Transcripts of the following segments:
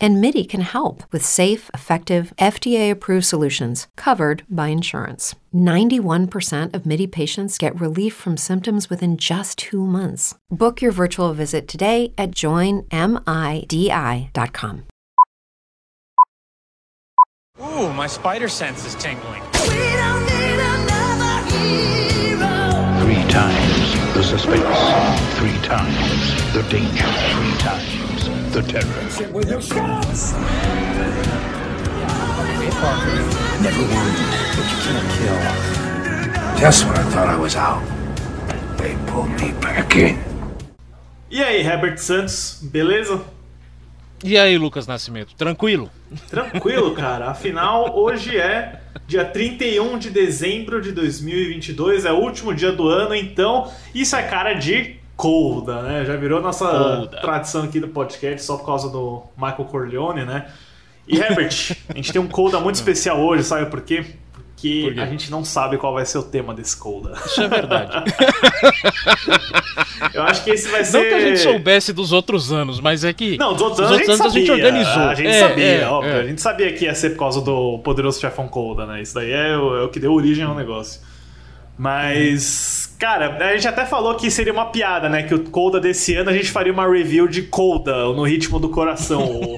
And MIDI can help with safe, effective, FDA approved solutions covered by insurance. 91% of MIDI patients get relief from symptoms within just two months. Book your virtual visit today at joinmidi.com. Ooh, my spider sense is tingling. We don't need another hero. Three times the suspense. Three times the danger. Three times the terror. With your shots. Never wound, but you can't kill. Just when I thought I was out, they pulled me back in. E aí, Herbert Santos, beleza? E aí, Lucas Nascimento, tranquilo? Tranquilo, cara. Afinal, hoje é dia 31 de dezembro de 2022, é o último dia do ano, então isso é cara de Colda, né? Já virou nossa Colda. tradição aqui do podcast só por causa do Michael Corleone, né? E Herbert, a gente tem um Colda muito especial hoje, sabe por quê? Porque Por quê? a gente não sabe qual vai ser o tema desse Colda. Isso é verdade. Eu acho que esse vai ser. Não que a gente soubesse dos outros anos, mas é que. Não, dos outros os anos, anos gente a gente organizou. A gente É, sabia, é, óbvio. é. A gente sabia que ia ser por causa do poderoso chefão Colda, né? Isso daí é o, é o que deu origem ao negócio. Mas, cara, a gente até falou que seria uma piada, né? Que o Colda desse ano a gente faria uma review de Colda, No Ritmo do Coração, o,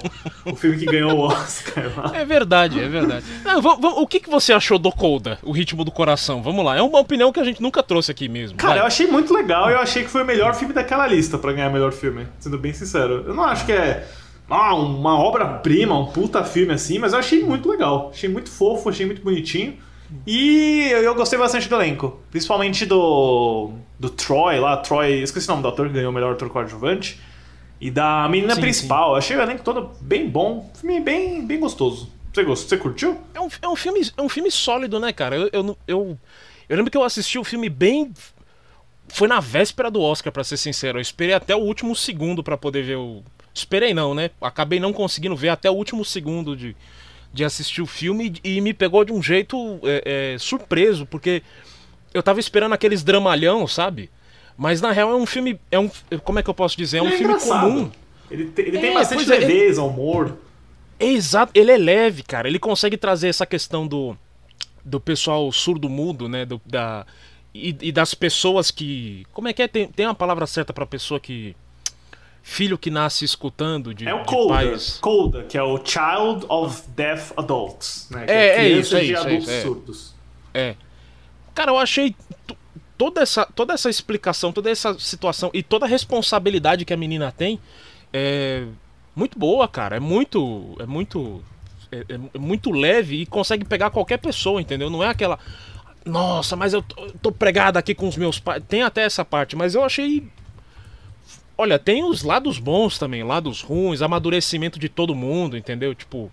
o filme que ganhou o Oscar lá. É verdade, é verdade. Não, o que, que você achou do Colda, o ritmo do coração? Vamos lá, é uma opinião que a gente nunca trouxe aqui mesmo. Cara, vai. eu achei muito legal e eu achei que foi o melhor filme daquela lista pra ganhar melhor filme, sendo bem sincero. Eu não acho que é ah, uma obra-prima, um puta filme assim, mas eu achei muito legal. Achei muito fofo, achei muito bonitinho. E eu, eu gostei bastante do elenco. Principalmente do. do Troy lá, Troy. Esqueci o nome do ator que ganhou o melhor ator coadjuvante. E da menina Sim, principal. Eu achei o elenco todo bem bom. Filme bem, bem gostoso. Você gostou? Você curtiu? É um, é um filme, é um filme sólido, né, cara? Eu, eu, eu, eu lembro que eu assisti o filme bem. Foi na véspera do Oscar, pra ser sincero. Eu esperei até o último segundo pra poder ver o. Esperei não, né? Acabei não conseguindo ver até o último segundo de, de assistir o filme e me pegou de um jeito é, é, surpreso, porque eu tava esperando aqueles dramalhão, sabe? Mas na real é um filme. É um, como é que eu posso dizer? É um Ele filme comum. Ele, te- ele É, tem bastante pois é, ele- leveza, humor. É exato, ele é leve, cara. Ele consegue trazer essa questão do, do pessoal surdo-mudo, né? Do, da, e, e das pessoas que. Como é que é? Tem, tem uma palavra certa pra pessoa que. Filho que nasce escutando de, É o de Colda, pais. Colda, que é o Child of Deaf Adults, né? Que É, é crianças isso, é de isso, é isso, é. surdos. É. Cara, eu achei toda essa, toda essa explicação, toda essa situação e toda a responsabilidade que a menina tem é muito boa, cara. É muito. É muito. É, é muito leve e consegue pegar qualquer pessoa, entendeu? Não é aquela. Nossa, mas eu tô, tô pregada aqui com os meus pais. Tem até essa parte, mas eu achei. Olha, tem os lados bons também, lados ruins, amadurecimento de todo mundo, entendeu? Tipo.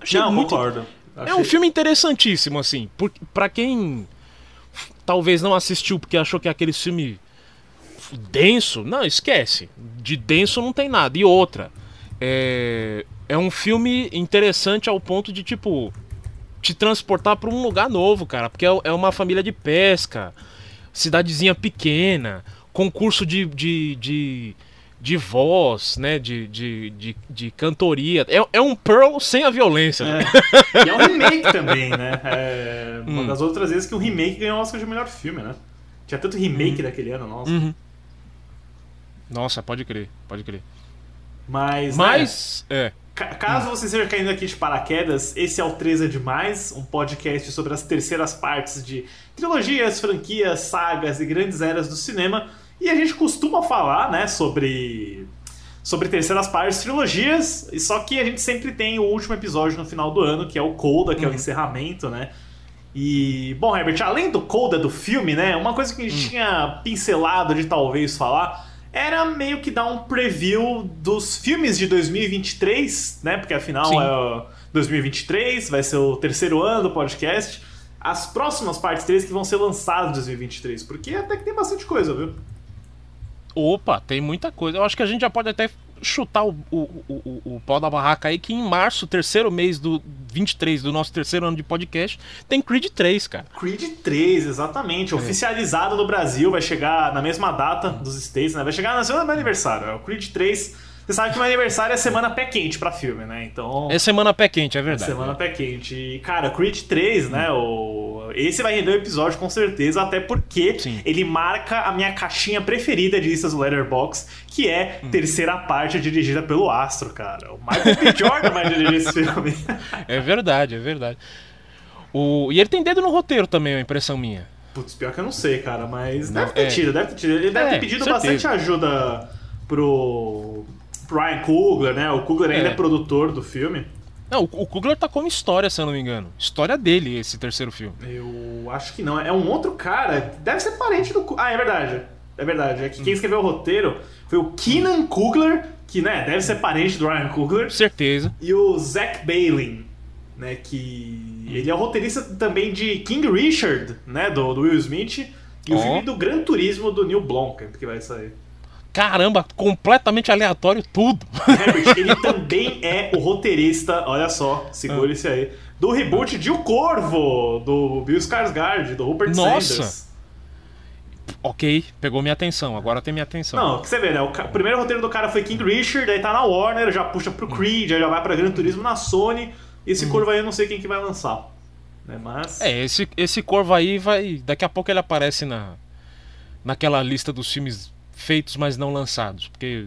achei Não, muito- concordo. é um filme interessantíssimo, assim. Por, pra quem talvez não assistiu porque achou que é aquele filme denso, não, esquece. De denso não tem nada. E outra, é, é um filme interessante ao ponto de, tipo, te transportar pra um lugar novo, cara. Porque é, é uma família de pesca, cidadezinha pequena, concurso de, de, de, de voz, né? De, de, de, de cantoria. É, é um Pearl sem a violência. né? E é um remake também, né? É Hum. uma das outras vezes que um remake ganhou o Oscar de melhor filme, né? Tinha tanto remake Hum. daquele ano, nossa. Uhum. Nossa, pode crer, pode crer. Mas, né, Mas, é. ca- caso você esteja caindo aqui de paraquedas, esse é o 3 é Demais, um podcast sobre as terceiras partes de trilogias, franquias, sagas e grandes eras do cinema. E a gente costuma falar, né, sobre sobre terceiras partes, trilogias, e só que a gente sempre tem o último episódio no final do ano, que é o Coda, que é o encerramento, né? E, bom, Herbert, além do Coda do filme, né, uma coisa que a gente tinha pincelado de talvez falar era meio que dar um preview dos filmes de 2023, né? Porque afinal Sim. é o 2023, vai ser o terceiro ano do podcast. As próximas partes 3 que vão ser lançadas em 2023, porque até que tem bastante coisa, viu? Opa, tem muita coisa. Eu acho que a gente já pode até chutar o, o, o, o, pau da barraca aí que em março, terceiro mês do 23 do nosso terceiro ano de podcast, tem Creed 3, cara. Creed 3, exatamente. Oficializado no Brasil, vai chegar na mesma data dos States, né? Vai chegar na semana do meu aniversário. É o Creed 3. Você sabe que meu aniversário é semana pé quente pra filme, né? Então. É semana pé quente, é verdade. Semana pé quente. E, cara, Creed 3, né? O... Esse vai render o episódio com certeza, até porque Sim. ele marca a minha caixinha preferida de listas do Letterboxd, que é Hum. terceira parte dirigida pelo Astro, cara. O Michael B. Jordan vai dirigir esse filme. É verdade, é verdade. O... E ele tem dedo no roteiro também, é uma impressão minha. Putz, pior que eu não sei, cara, mas Não, deve ter é. tido, deve ter tido. Ele deve É, ter pedido certeza. bastante ajuda pro Ryan Coogler, né? O Coogler ainda é É. produtor do filme. Não, o o Kugler tá como história, se eu não me engano. História dele, esse terceiro filme. Eu acho que não. É um outro cara. Deve ser parente do. Ah, é verdade. É verdade. É que Hum. quem escreveu o roteiro foi o Keenan Coogler, que né, deve ser parente do Ryan Coogler, Certeza. e o Zach Bailin, né? Que. Ele é o roteirista também de King Richard, né? Do, do Will Smith. E o Ó. filme do Gran Turismo do Neil Blomkamp, que vai sair. Caramba, completamente aleatório tudo. Herbert, ele também é o roteirista, olha só, segura esse aí, do reboot de O Corvo, do Bill Skarsgård, do Rupert Nossa. Sanders. ok, pegou minha atenção, agora tem minha atenção. Não, que você vê, né? O, ca- primeiro roteiro do cara foi King Richard, aí tá na Warner, já puxa pro Creed, aí já vai pra Gran Turismo na Sony. Esse Corvo aí eu não sei quem que vai lançar. Né? Mas. É, esse, esse corvo aí vai. Daqui a pouco ele aparece na. Naquela lista dos filmes feitos, mas não lançados. Porque.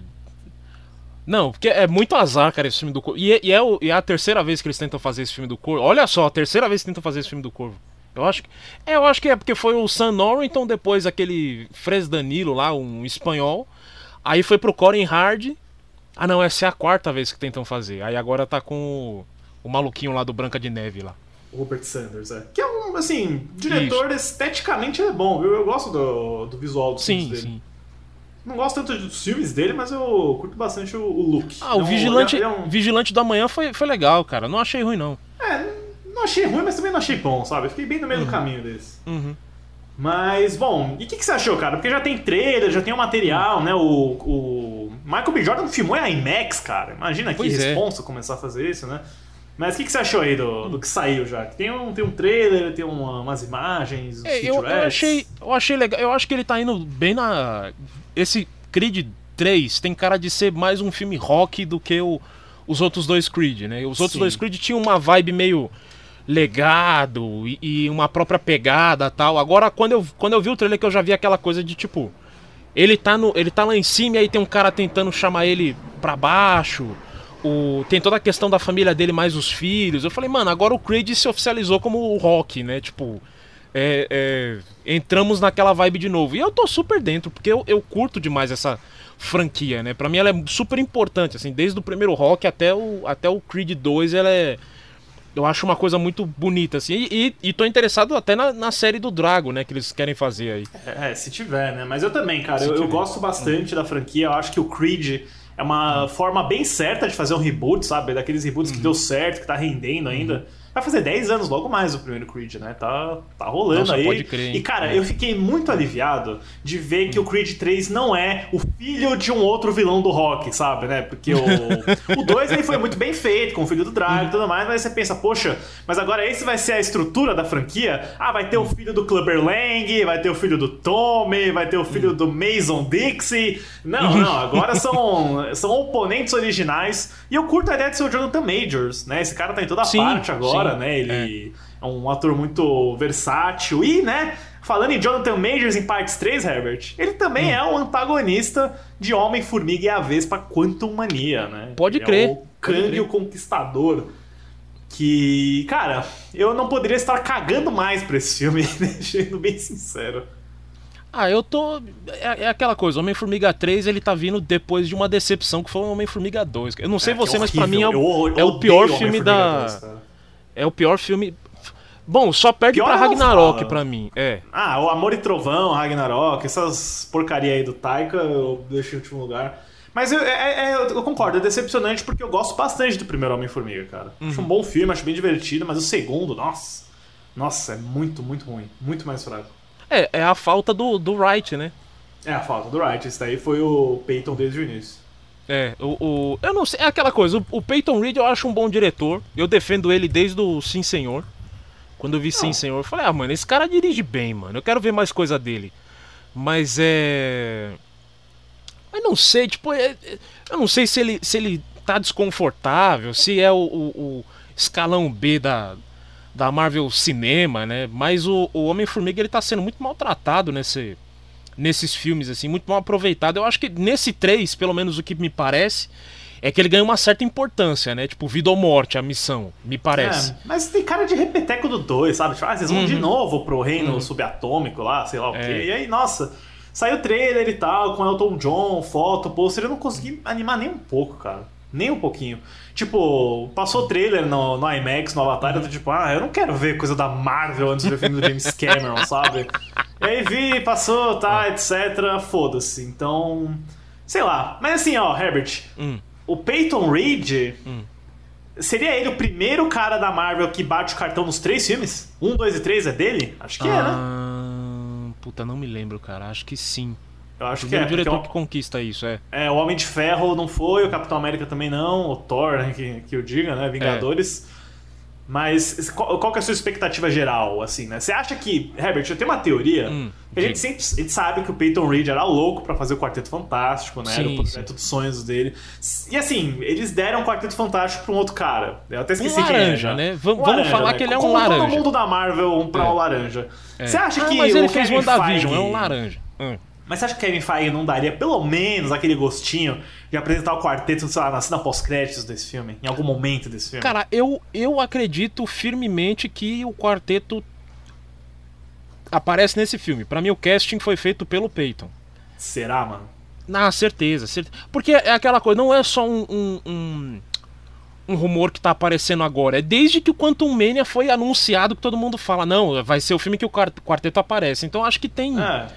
Não, porque é muito azar, cara, esse filme do Corvo. E, é- e é, o- e é a terceira vez que eles tentam fazer esse filme do Corvo. Olha só, a terceira vez que tentam fazer esse filme do Corvo. Eu acho que. É, eu acho que é porque foi o Sam Norrington, depois aquele Fres Danilo lá, um espanhol. Aí foi pro Corin Hard. Ah não, essa é a quarta vez que tentam fazer. Aí agora tá com o, o maluquinho lá do Branca de Neve lá. O Rupert Sanders, é. Que é um, assim, diretor esteticamente ele é bom, viu? Eu gosto do, do visual dos Sim, filmes dele. sim. Não gosto tanto dos filmes dele, mas eu curto bastante o, o look. Ah, o Não, Vigilante, é- é um- Vigilante do Amanhã foi, foi legal, cara. Não achei ruim, não. É, não achei ruim, mas também não achei bom, sabe? Eu Fiquei bem no meio do caminho desse. Uhum. Mas, bom, e o que, que você achou, cara? Porque já tem trailer, já tem o material, né? O, o Michael B. Jordan filmou em IMAX, cara. Imagina que Pois é. responsa começar a fazer isso, né? Mas o que, que você achou aí do, do que saiu já? Tem um, tem um trailer, tem uma- umas imagens, uns É, eu, eu achei, eu achei legal. Eu acho que ele tá indo bem na. Esse Creed 3 tem cara de ser mais um filme rock do que o- os outros dois Creed, né? Os outros Sim. dois Creed tinham uma vibe meio legado e, e uma própria pegada tal. Agora, quando eu, quando eu vi o trailer, que eu já vi aquela coisa de tipo. Ele tá, no, ele tá lá em cima e aí tem um cara tentando chamar ele pra baixo. O, tem toda a questão da família dele mais os filhos. Eu falei, mano, agora o Creed se oficializou como o rock, né? Tipo, é, é, entramos naquela vibe de novo. E eu tô super dentro, porque eu, eu curto demais essa franquia, né? Pra mim ela é super importante, assim, desde o primeiro rock até o, até o Creed 2, ela é. Eu acho uma coisa muito bonita, assim. E, e, e tô interessado até na, na série do Drago, né? Que eles querem fazer aí. É, se tiver, né? Mas eu também, cara. Eu, eu gosto bastante da franquia. Eu acho que o Creed é uma forma bem certa de fazer um reboot, sabe? Daqueles reboots Uhum. que deu certo, que tá rendendo ainda. Vai fazer 10 anos logo mais o primeiro Creed, né? Tá, tá rolando Nossa, aí. pode crer, hein? E, cara, É. eu fiquei muito aliviado de ver que o Creed 3 não é o filho de um outro vilão do rock, sabe, né? Porque o, o 2 aí foi muito bem feito, com o filho do Drago e tudo mais, mas você pensa, poxa, mas agora esse vai ser a estrutura da franquia? Ah, vai ter o filho do Clubber Lang, vai ter o filho do Tommy, vai ter o filho do Mason Dixie. Não, não, agora são, são oponentes originais. E eu curto a ideia de ser o Jonathan Majors, né? Esse cara tá em toda Sim, parte agora, sim, né? Ele é. um ator muito versátil. E, né, falando em Jonathan Majors em partes 3, Herbert, ele também Hum. é o antagonista de Homem-Formiga e a Vespa Quantum Mania, né? Pode Ele É crer, o pode Kang o Conquistador. Que, cara, eu não poderia estar cagando mais pra esse filme, sendo bem sincero. Ah, eu tô. É, é aquela coisa, Homem-Formiga 3 ele tá vindo depois de uma decepção que foi o Homem-Formiga 2. Eu não sei É, você, mas pra mim é o, Eu- é eu o pior filme da. 2, cara. É o pior filme. Bom, só perde Pior pra não Ragnarok pra mim. É. Ah, o Amor e Trovão, Ragnarok, essas porcaria aí do Taika eu deixei em último lugar. Mas eu, é- é- eu concordo, é decepcionante porque eu gosto bastante do primeiro Homem-Formiga, cara. Acho um bom filme, acho bem divertido, mas o segundo, nossa. Nossa, é muito, muito ruim. Muito mais fraco. É, é a falta do, do Wright, né? É a falta do Wright. Esse daí foi o Peyton desde o início. É, o, o- Eu não sei, é aquela coisa, o, o Peyton Reed eu acho um bom diretor. Eu defendo ele desde o Sim Senhor. Quando eu vi Sim Senhor, eu falei, ah, mano, esse cara dirige bem, mano. Eu quero ver mais coisa dele. Mas é. Mas não sei, tipo, é- é- eu não sei se ele, se ele tá desconfortável, se é o, o- o escalão B da, da Marvel Cinema, né? Mas o, o Homem-Formiga ele tá sendo muito maltratado nesse, nesses filmes, assim, muito mal aproveitado. Eu acho que nesse 3, pelo menos o que me parece, é que ele ganha uma certa importância, né? Tipo, vida ou morte, a missão, me parece. É, mas tem cara de repeteco do 2, sabe? Tipo, ah, vocês vão de novo pro reino subatômico lá, sei lá o quê. Uhum. É. E aí, nossa, saiu o trailer e tal, com Elton John, foto, pôster, eu não consegui animar nem um pouco, cara. Nem um pouquinho. Tipo, passou trailer no, no IMAX, no Avatar, eu tô tipo, ah, eu não quero ver coisa da Marvel antes de ver o filme do James Cameron, sabe? E aí vi, passou, tá, etc. Foda-se. Então, sei lá. Mas assim, ó, Herbert, Hum. o Peyton Reed. Seria ele o primeiro cara da Marvel que bate o cartão nos três filmes? Um, dois e três é dele? Acho que é, né? Ah, puta, não me lembro, cara. Acho que sim. Eu acho O que é. diretor porque que conquista isso, é. o, é. O Homem de Ferro não foi, o Capitão América também não, o Thor, né, que, que eu diga, né? Vingadores. Mas esse- qual, qual que é a sua expectativa geral, assim, né? Você acha que, Herbert, eu tenho uma teoria. Hum, a gente sempre a gente sabe que o Peyton Reed era louco pra fazer o Quarteto Fantástico, né? Era o Sim, projeto dos sonhos dele. E assim, eles deram o Quarteto Fantástico pra um outro cara. Eu até esqueci Um quem laranja, era. né? Vam- Um vamos falar que ele é um Como laranja. todo mundo da Marvel um pra É. o laranja. Você acha Ah, que mas ele o fez WandaVision, é um laranja. Hum. Mas você acha que Kevin Feige não daria pelo menos aquele gostinho de apresentar o quarteto, sei lá, na cena pós-créditos desse filme? Em algum momento desse filme? Cara, eu, eu acredito firmemente que o quarteto aparece nesse filme. Pra mim, o casting foi feito pelo Peyton. Será, mano? Na certeza, certeza. Porque é aquela coisa, não é só um, um, um, um rumor que tá aparecendo agora. É desde que o Quantum Mania foi anunciado que todo mundo fala, não, vai ser o filme que o quar- quarteto aparece. Então acho que tem. É.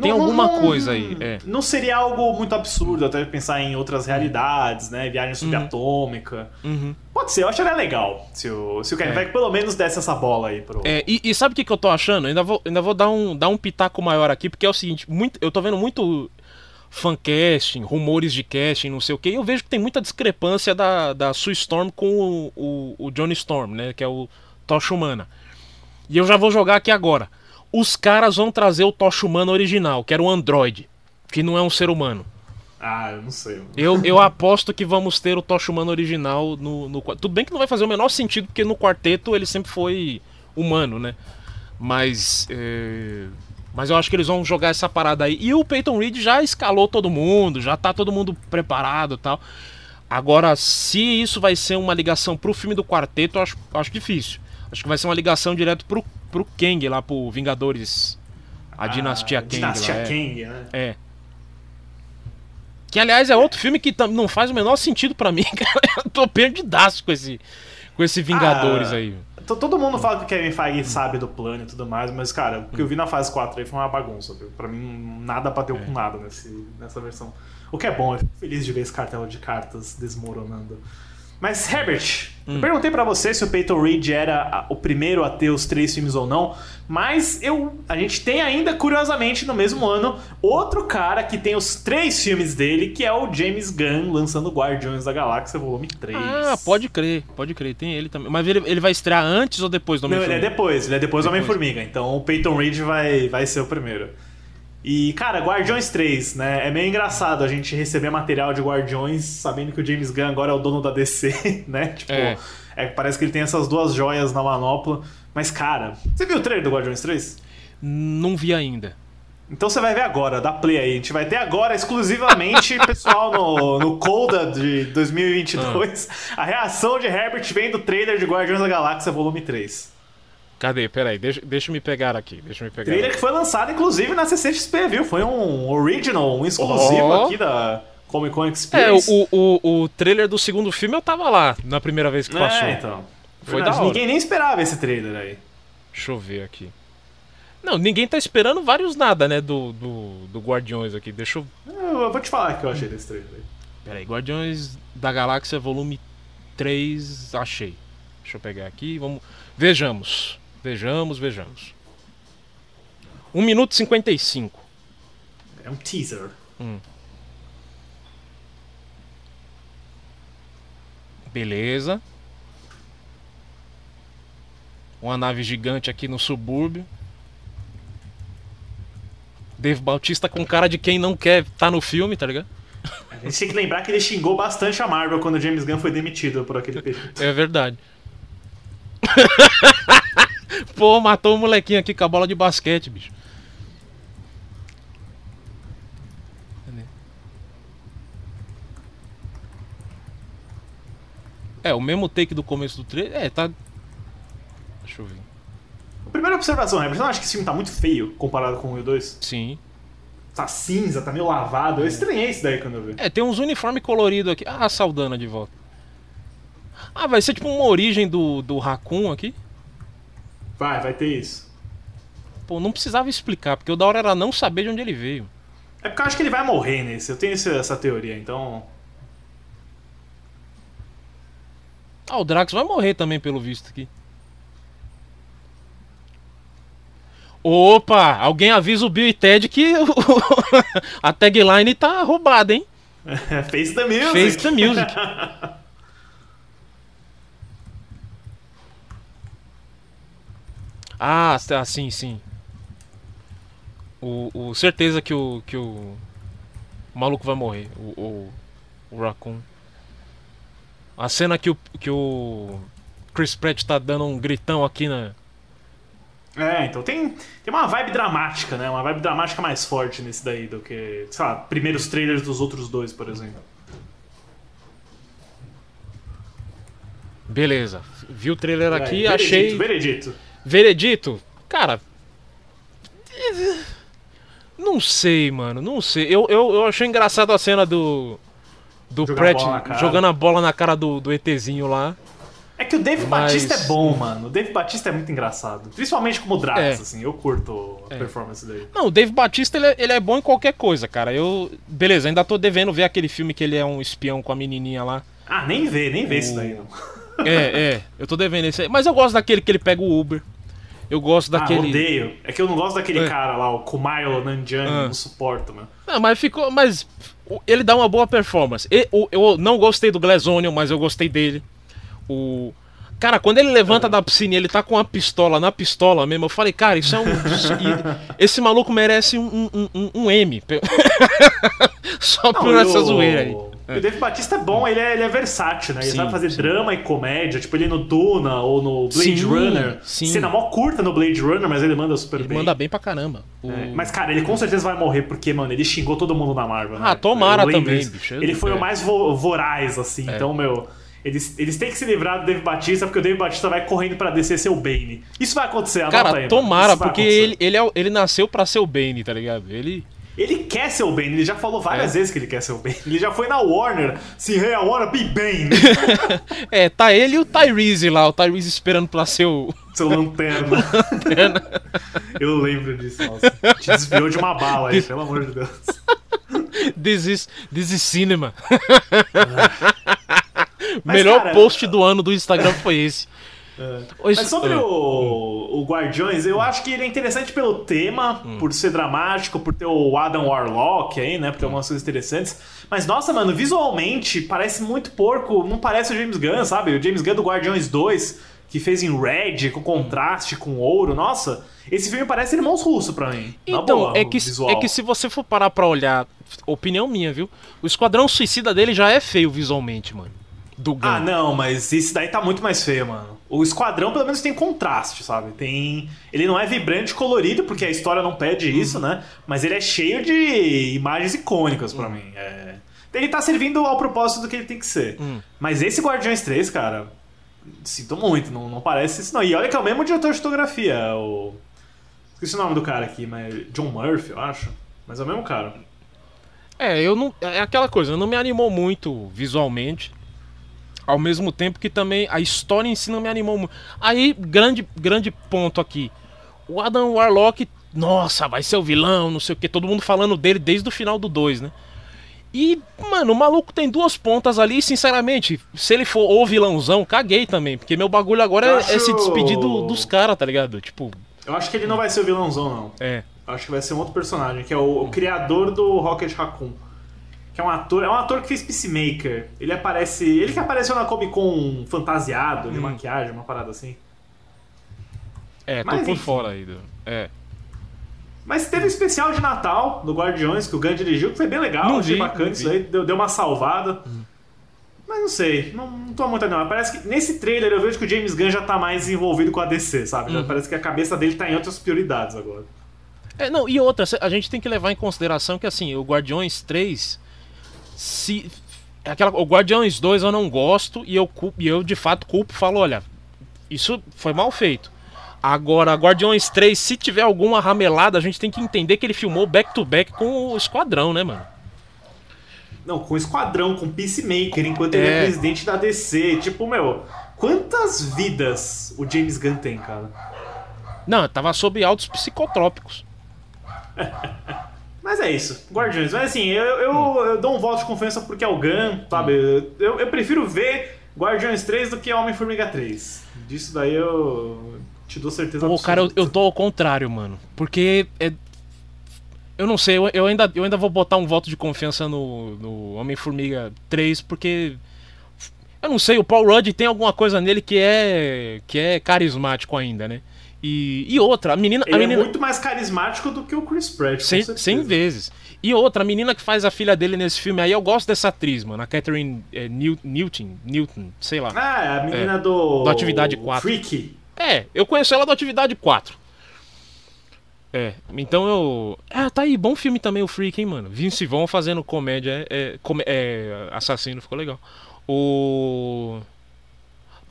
Tem alguma coisa aí, é. Não seria algo muito absurdo até pensar em outras realidades, né? Viagem subatômica. Uhum. Pode ser, eu acharia legal se o, se o Kevin É. Feige pelo menos desse essa bola aí pro. É, e, e sabe o que, que eu tô achando? Ainda vou, ainda vou dar, um, dar um pitaco maior aqui, porque é o seguinte, muito, eu tô vendo muito fancasting, rumores de casting, não sei o que, e eu vejo que tem muita discrepância da, da Sue Storm com o, o, o Johnny Storm, né? Que é o Tocha Humana. E eu já vou jogar aqui agora. Os caras vão trazer o Tocha Humana original, que era um androide, que não é um ser humano. Ah, eu não sei. mano. Eu, eu aposto que vamos ter o Tocha Humano original no, no. Tudo bem que não vai fazer o menor sentido, porque no quarteto ele sempre foi humano, né? Mas. é, Mas eu acho que eles vão jogar essa parada aí. E o Peyton Reed já escalou todo mundo, já tá todo mundo preparado e tal. Agora, se isso vai ser uma ligação pro filme do quarteto, eu acho, eu acho difícil. Acho que vai ser uma ligação direto pro, pro Kang lá, pro Vingadores. A Dinastia Ah, Kang. Dinastia lá, é. Kang, né? É. Que aliás é outro filme que não faz o menor sentido pra mim, cara. Eu tô perdidaço com esse, com esse Vingadores Ah, aí. To- Todo mundo fala que o Kevin Feige sabe do plano e tudo mais, mas, cara, o que eu vi na fase 4 aí foi uma bagunça, viu? Pra mim, nada bateu É. com nada nesse, nessa versão. O que é bom, eu fico feliz de ver esse cartela de cartas desmoronando. Mas, Herbert, Hum. eu perguntei pra você se o Peyton Reed era o primeiro a ter os três filmes ou não, mas eu, a gente tem ainda, curiosamente, no mesmo ano, outro cara que tem os três filmes dele, que é o James Gunn, lançando Guardiões da Galáxia, volume 3. Ah, pode crer, pode crer, tem ele também. Mas ele, ele vai estrear antes ou depois do Não, ele é Homem-Formiga? depois, ele é depois do Depois. Homem-Formiga. Então o Peyton Reed vai, vai ser o primeiro. E, cara, Guardiões 3, né? É meio engraçado a gente receber material de Guardiões sabendo que o James Gunn agora é o dono da DC, né? Tipo, É. é, parece que ele tem essas duas joias na manopla. Mas, cara, você viu o trailer do Guardiões 3? Não vi ainda. Então você vai ver agora, dá play aí. A gente vai ter agora exclusivamente, pessoal, no, no Colda de 2022, Ah. a reação de Herbert vendo o trailer de Guardiões da Galáxia Volume 3. Cadê? Peraí, deixa, deixa eu me pegar aqui. Deixa me pegar. Trailer aqui. que foi lançado, inclusive, na CCXP, viu? Foi um original, um exclusivo Ó. aqui da Comic Con É, Experience. o, o, o trailer do segundo filme eu tava lá na primeira vez que passou. É, então. Foi Verdade, da hora. Ninguém nem esperava esse trailer aí. Deixa eu ver aqui. Não, ninguém tá esperando vários nada, né, do, do, do Guardiões aqui. Deixa eu. Eu, eu vou te falar o que eu achei desse trailer aí. Peraí, Guardiões da Galáxia volume 3, achei. Deixa eu pegar aqui, vamos. Vejamos. Vejamos, vejamos. 1 minuto e 55. É um teaser. Beleza. Uma nave gigante aqui no subúrbio. Dave Bautista com cara de quem não quer estar no filme, tá ligado? A gente tem que lembrar que ele xingou bastante a Marvel quando o James Gunn foi demitido por aquele período. É verdade. Pô, matou o molequinho aqui com a bola de basquete, bicho. É, o mesmo take do começo do trailer. É, tá. Deixa eu ver. Primeira observação, Herbert, você não acha que esse filme tá muito feio comparado com o 1 e o 2? Sim. Tá cinza, tá meio lavado. Eu estranhei isso daí quando eu vi. É, tem uns uniformes coloridos aqui. Ah, a Saldana de volta. Ah, vai ser tipo uma origem do, do Raccoon aqui? Vai, vai ter isso. Pô, não precisava explicar, porque o da hora era não saber de onde ele veio. É porque eu acho que ele vai morrer nesse. Eu tenho essa teoria, então. Ah, o Drax vai morrer também, pelo visto aqui. Opa! Alguém avisa o Bill e Ted que a tagline tá roubada, hein? Face the music. Face the music. Ah, tá, sim, sim. O, o- certeza que o, que o, o maluco vai morrer, o, o, o Raccoon. A cena que o, que o Chris Pratt tá dando um gritão aqui na. É, então tem, tem uma vibe dramática, né? Uma vibe dramática mais forte nesse daí do que, sei lá, primeiros trailers dos outros dois, por exemplo. Beleza. Vi o trailer aqui, É, achei. Veredito, veredito. Cara. Não sei, mano. Não sei. Eu, eu, eu achei engraçado a cena do. Do Pratt jogando a bola na cara do, do ETzinho lá. É que o Dave Mas- Batista é bom, mano. O Dave Batista é muito engraçado. Principalmente como Drax, É. assim. Eu curto a performance dele. Não, o Dave Batista ele é, ele é bom em qualquer coisa, cara. Eu. Beleza, ainda tô devendo ver aquele filme que ele é um espião com a menininha lá. Ah, nem vê, nem vê isso daí, não. É, é. Eu tô devendo esse aí. Mas eu gosto daquele que ele pega o Uber. Eu gosto Ah, daquele. odeio. É que eu não gosto daquele É. cara lá, o Kumail Nanjiani, Ah. não suporto, mano. Não, mas ficou. Mas ele dá uma boa performance. E- o- eu não gostei do Glazonion, mas eu gostei dele. O. Cara, quando ele levanta da piscina e ele tá com a pistola na pistola mesmo, eu falei, cara, isso é um. esse maluco merece um, um, um, um M. Só por Não, essa zoeira aí. O Dave Batista é bom, ele é, ele é versátil, né? Ele Sim, sabe fazer sim. drama e comédia, tipo ele no Duna ou no Blade Sim, Runner. sim. Cena mó curta no Blade Runner, mas ele manda super Ele bem. manda bem pra caramba. O- É, Mas, cara, ele com certeza vai morrer porque, mano, ele xingou todo mundo na Marvel. Ah, né? tomara também, bicho. Ele foi É. o mais vo- voraz, assim. Então, meu, eles, eles têm que se livrar do Dave Batista porque o Dave Batista vai correndo pra descer seu Bane. Isso vai acontecer, anota Cara, aí, tomara, porque ele, ele, é, ele nasceu pra ser o Bane, tá ligado? Ele. Ele quer ser o Bane, ele já falou várias É. vezes que ele quer ser o Bane. Ele já foi na Warner, se hey, I wanna be Bane, É, tá ele e o Tyrese lá, o Tyrese esperando pra ser o. seu lanterna. Eu lembro disso, nossa. Te desviou de uma bala aí, pelo amor de Deus. This is, this is cinema. Melhor cara- post do ano do Instagram foi esse. Oi, Mas sobre o, o Guardiões, eu acho que ele é interessante pelo tema, Hum. por ser dramático, por ter o Adam Warlock aí, né? Por ter algumas coisas interessantes. Mas, nossa, mano, visualmente parece muito porco. Não parece o James Gunn, sabe? O James Gunn do Guardiões 2, que fez em red, com contraste, com ouro. Nossa, esse filme parece Irmãos Russo pra mim. Na Então, boa, é que, visual. é que se você for parar pra olhar, opinião minha, viu? O Esquadrão Suicida dele já é feio visualmente, mano. Do Gun. Ah, não, mas esse daí tá muito mais feio, mano. O Esquadrão, pelo menos, tem contraste, sabe? Tem. Ele não é vibrante e colorido, porque a história não pede isso, né? Mas ele é cheio de imagens icônicas pra mim. É... Ele tá servindo ao propósito do que ele tem que ser. Mas esse Guardiões 3, cara, sinto muito, não, não parece isso não. E olha que é o mesmo diretor de fotografia, é o. Esqueci o nome do cara aqui, mas. John Murphy, eu acho. Mas é o mesmo cara. É, eu não. É aquela coisa, não me animou muito visualmente. Ao mesmo tempo que também a história em si não me animou muito. Aí, grande, grande ponto aqui. O Adam Warlock, nossa, vai ser o vilão, não sei o que. Todo mundo falando dele desde o final do 2, né? E, mano, o maluco tem duas pontas ali, e, sinceramente, se ele for o vilãozão, caguei também. Porque meu bagulho agora Eu é, é se acho- despedir do- dos caras, tá ligado? Tipo, Eu acho que ele não vai ser o vilãozão, não. é. Acho que vai ser um outro personagem, que é o, o criador do Rocket Raccoon. Que é um ator, é um ator que fez Peacemaker. Ele aparece, ele que apareceu na Comic Con fantasiado, de Hum. maquiagem, uma parada assim. É, tô Mas, por enfim. fora aí. do- É. Mas teve o especial de Natal do Guardiões que o Gun dirigiu, que foi bem legal, Não achei vi, bacana isso vi. Hum. aí, deu, deu uma salvada. Mas não sei, não, não tô muito animado. Parece que nesse trailer eu vejo que o James Gunn já tá mais envolvido com a DC, sabe? Uhum. Já Parece que a cabeça dele tá em outras prioridades agora. É, não, e outra, a gente tem que levar em consideração que assim, o Guardiões 3 se aquela, o Guardiões 2 eu não gosto e eu culpo, e eu de fato culpo, falo, olha, isso foi mal feito. Agora, Guardiões 3, se tiver alguma ramelada, a gente tem que entender que ele filmou back to back com o Esquadrão, né, mano? Não, com o Esquadrão, com o Peacemaker, enquanto ele é É. presidente da DC. Tipo, meu, quantas vidas o James Gunn tem, cara? Não, tava sob altos psicotrópicos. Mas é isso, Guardiões. Mas assim, eu, eu, eu dou um voto de confiança porque é o Gun, sabe? Eu, eu prefiro ver Guardiões 3 do que Homem-Formiga 3. Disso daí eu te dou certeza Pô, cara, eu, absoluta. eu tô ao contrário, mano. Porque é. Eu não sei, eu, eu ainda, eu ainda vou botar um voto de confiança no, no Homem-Formiga 3, porque. Eu não sei, o Paul Rudd tem alguma coisa nele que é. que é carismático ainda, né? E, e outra, a menina. Ele a menina é muito mais carismático do que o Chris Pratt, com cem. 100 vezes. E outra, a menina que faz a filha dele nesse filme aí, eu gosto dessa atriz, mano. A Catherine é, New- Newton, Newton, sei lá. Ah, é a menina do... Do Atividade 4. Freak. É, eu conheço ela da Atividade 4. É, então eu. Ah, tá aí, bom filme também o Freak, hein, mano. Vince Vaughn fazendo comédia, é, é, come- é, assassino, ficou legal. O.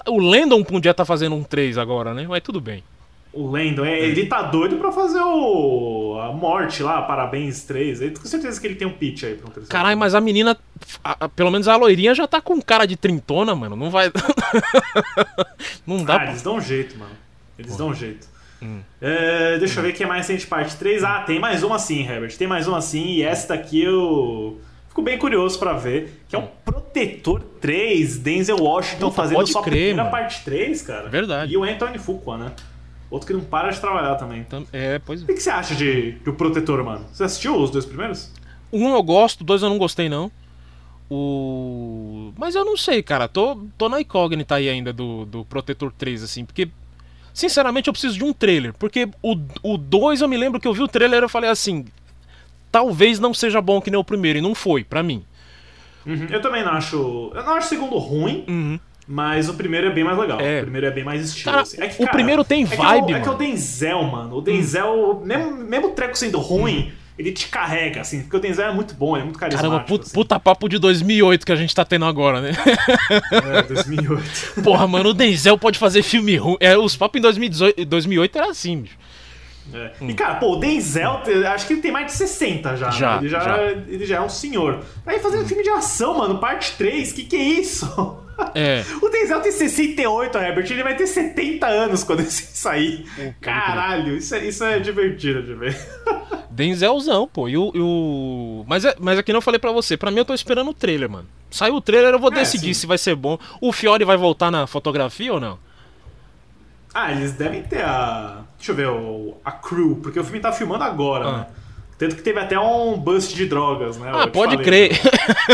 O Landon podia estar fazendo um 3 agora, né? Mas tudo bem. O Landon, é, ele tá doido pra fazer o... a morte lá, Parabéns 3. Eu tenho certeza que ele tem um pitch aí pra um terceiro. Caralho, mas a menina, a- a- pelo menos a loirinha já tá com cara de trintona, mano. Não vai. não dá Ah, pra. eles dão um jeito, mano. Eles dão um jeito. Hum. É, deixa eu ver quem mais tem de parte 3. Ah, tem mais uma sim, Herbert. Tem mais uma sim. E essa daqui eu fico bem curioso pra ver. Que é o Protetor 3. Denzel Washington Puta, fazendo sua crer, primeira mano. parte 3, cara. Verdade. E o Anthony Fuqua, né? Outro que não para de trabalhar também. Tam- É, pois O é. que que você acha de, de O Protetor, mano? Você assistiu os dois primeiros? Um eu gosto, dois eu não gostei, não. O. Mas eu não sei, cara. Tô, tô na incógnita aí ainda do, do Protetor 3, assim, porque. Sinceramente, eu preciso de um trailer. Porque o, o 2 eu me lembro que eu vi o trailer e eu falei assim. Talvez não seja bom que nem o primeiro, e não foi, pra mim. Eu também não acho. Eu não acho o segundo ruim. Uhum. Mas o primeiro é bem mais legal. É. O primeiro é bem mais estilo. Cara, assim. É que, o cara, primeiro tem é que vibe, é o- É que, o mano. Hum. Denzel, mano. O Denzel, mesmo, mesmo o treco sendo ruim, ele te carrega, assim. Porque o Denzel é muito bom, ele é muito carismático. Caramba, puta, assim. puta papo de 2008 que a gente tá tendo agora, né? É, 2008. Porra, mano, o Denzel pode fazer filme ruim. É, os papos em 2018, 2008 era assim, bicho. É. E, cara, pô, o Denzel, acho que ele tem mais de 60 já. Já, né? Ele já, já. Ele já é um senhor. Aí fazendo filme de ação, mano, parte 3, que que é isso? É. O Denzel tem 68, Herbert, ele vai ter 70 anos quando esse sair. Caralho, isso é, isso é divertido de ver. Denzelzão, pô. E o. e o- Mas, é, mas é que nem eu falei pra você. Pra mim, eu tô esperando o trailer, mano. Saiu o trailer, eu vou É, decidir sim. se vai ser bom. O Fiore vai voltar na fotografia ou não? Ah, eles devem ter a. Deixa eu ver, o... a crew, porque o filme tá filmando agora, Ah. né? Tanto que teve até um bust de drogas, né? Ah, pode falei, crer. né?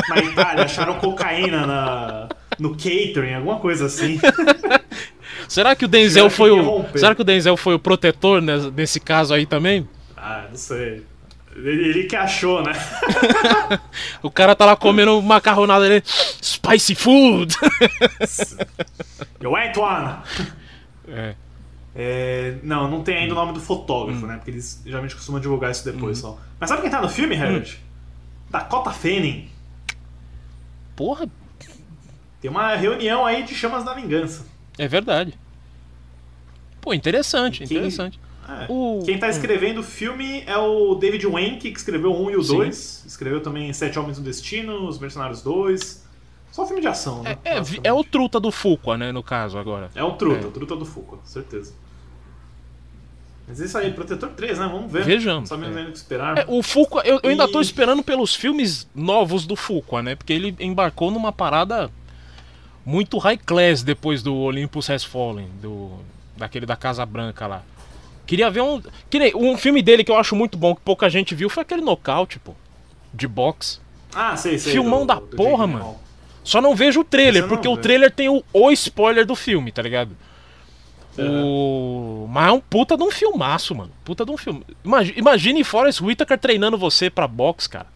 Na Itália, acharam cocaína na... no catering, alguma coisa assim. Será que o Denzel que foi o. Será que o Denzel foi o protetor nes- nesse caso aí também? Ah, não sei. Ele, ele que achou, né? O cara tá lá comendo macarronada dele. Spicy food! Eu Antoine! É. É, não, não tem ainda o nome do fotógrafo, Hum. né? Porque eles geralmente costumam divulgar isso depois só. Mas sabe quem tá no filme, Herbert? Dakota Fanning. Porra, Tem uma reunião aí de Chamas da Vingança. é verdade. Pô, interessante, Quem- interessante. É. O- Quem tá escrevendo o filme é o David Wenke, que escreveu o 1 e o Sim. 2. Escreveu também Sete Homens no Destino, Os Mercenários 2. Só filme de ação, né? É, é, é o truta do Fuqua, né, no caso agora. É o Truta, É. o Truta do Fuco, certeza. Mas isso aí, Protetor 3, né? Vamos ver. Vejamos, Não sabemos é. que esperar. É, o Fuqua, eu, eu ainda tô E- esperando pelos filmes novos do Fuqua, né? Porque ele embarcou numa parada muito high class depois do Olympus Has Fallen, do daquele da Casa Branca lá. Queria ver um, que nem- um filme dele que eu acho muito bom que pouca gente viu foi aquele Knockout, pô, de boxe. Ah, sei, sei. Filmão do- da do porra, mano. Só não vejo o trailer, porque o vejo. trailer tem o, o spoiler do filme, tá ligado? O... Mas é um puta de um filmaço, mano. Puta de um filme. Imagine, imagine Forrest Whitaker treinando você pra boxe, cara.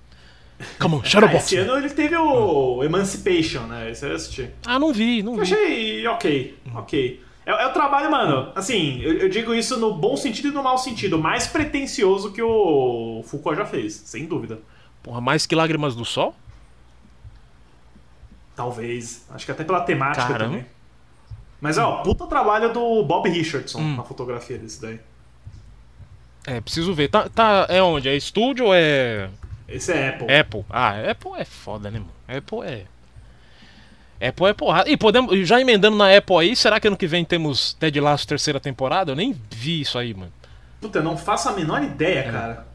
Come on, Ah, Shadowbox. esse ano ele teve o Emancipation, né? Esse eu assisti. Ah, não vi, não Eu vi. achei ok, ok. É, é o trabalho, mano, assim, eu, eu digo isso no bom sentido e no mau sentido, mais pretencioso que o Foucault já fez, sem dúvida. Porra, mais que Lágrimas do Sol? Talvez. Acho que até pela temática Caramba. também. Mas, ó, puta trabalho do Bob Richardson Hum. na fotografia desse daí. É, preciso ver. Tá, tá, é onde? É estúdio ou é Esse é Apple. Apple? Ah, Apple é foda, né, mano? Apple é. Apple é porrada. E podemos. Já emendando na Apple aí, será que ano que vem temos Ted Lasso terceira temporada? Eu nem vi isso aí, mano. Puta, eu não faço a menor ideia, É. cara.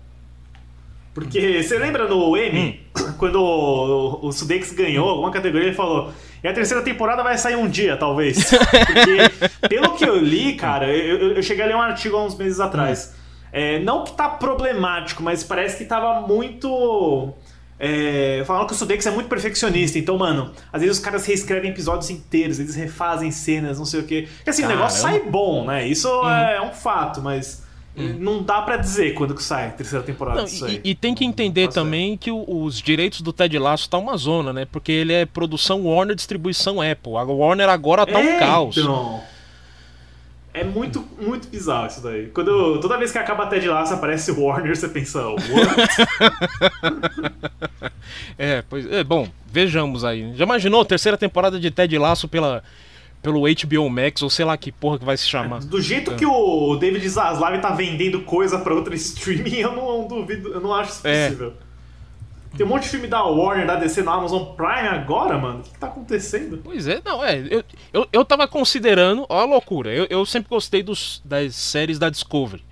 Porque você lembra no Emmy, Hum. quando o, o Sudeikis ganhou alguma categoria, ele falou: e a terceira temporada vai sair um dia, talvez. Porque, pelo que eu li, cara, eu, eu- eu cheguei a ler um artigo há uns meses atrás. É, não que tá problemático, mas parece que tava muito. É, falando que o Sudeikis é muito perfeccionista, então, mano, às vezes os caras reescrevem episódios inteiros, eles refazem cenas, não sei o quê. Porque assim, o negócio Caramba. sai bom, né? Isso é um fato, mas não dá pra dizer quando que sai a terceira temporada Não, disso aí. e, e tem que entender também que os direitos do Ted Lasso tá uma zona, né? Porque ele é produção Warner, distribuição Apple. A Warner agora tá um É, caos. Então, é muito, muito bizarro isso daí. Quando, toda vez que acaba Ted Lasso aparece o Warner, você pensa, what? É, pois é, bom, vejamos aí. Já imaginou terceira temporada de Ted Lasso pela pelo HBO Max ou sei lá que porra que vai se chamar? Do jeito que o David Zaslav tá vendendo coisa pra outra streaming, eu não duvido, eu não acho isso É. possível. Tem um monte de filme da Warner, da DC no Amazon Prime agora, mano. O que, que tá acontecendo? Pois é, não, é. Eu, eu, eu tava considerando, ó a loucura, eu, eu sempre gostei dos, das séries da Discovery.